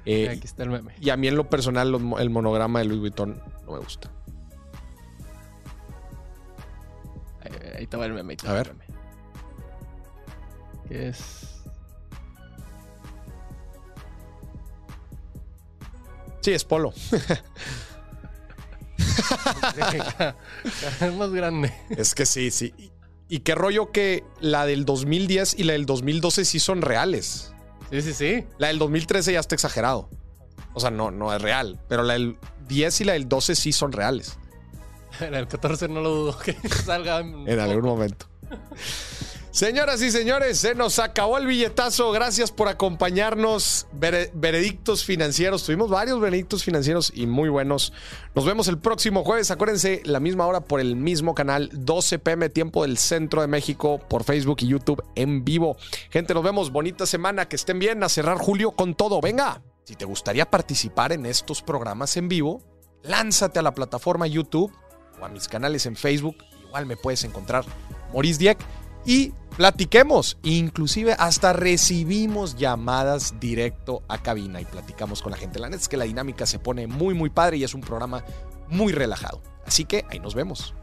Eh, Aquí está el meme. y a mí en lo personal los el monograma de Louis Vuitton no me gusta. Ahí, ahí te va el meme. ahí A ver. el meme. Que es... Sí, es polo. es más grande. Es que sí, sí. Y, y qué rollo que la del 2010 y la del 2012 sí son reales. Sí, sí, sí. La del 2013 ya está exagerado. O sea, no, no es real. Pero la del 10 y la del 12 sí son reales. En el 14 no lo dudo que salga. En algún momento. Señoras y señores, se nos acabó el billetazo. Gracias por acompañarnos. Vere- veredictos financieros. Tuvimos varios veredictos financieros y muy buenos. Nos vemos el próximo jueves. Acuérdense, la misma hora por el mismo canal, 12 pm, tiempo del centro de México, por Facebook y YouTube en vivo. Gente, nos vemos. Bonita semana. Que estén bien. A cerrar julio con todo. Venga. Si te gustaría participar en estos programas en vivo, lánzate a la plataforma YouTube o a mis canales en Facebook. Igual me puedes encontrar Maurice Dieck y platiquemos. Inclusive hasta recibimos llamadas directo a cabina y platicamos con la gente. La neta es que la dinámica se pone muy, muy padre y es un programa muy relajado. Así que ahí nos vemos.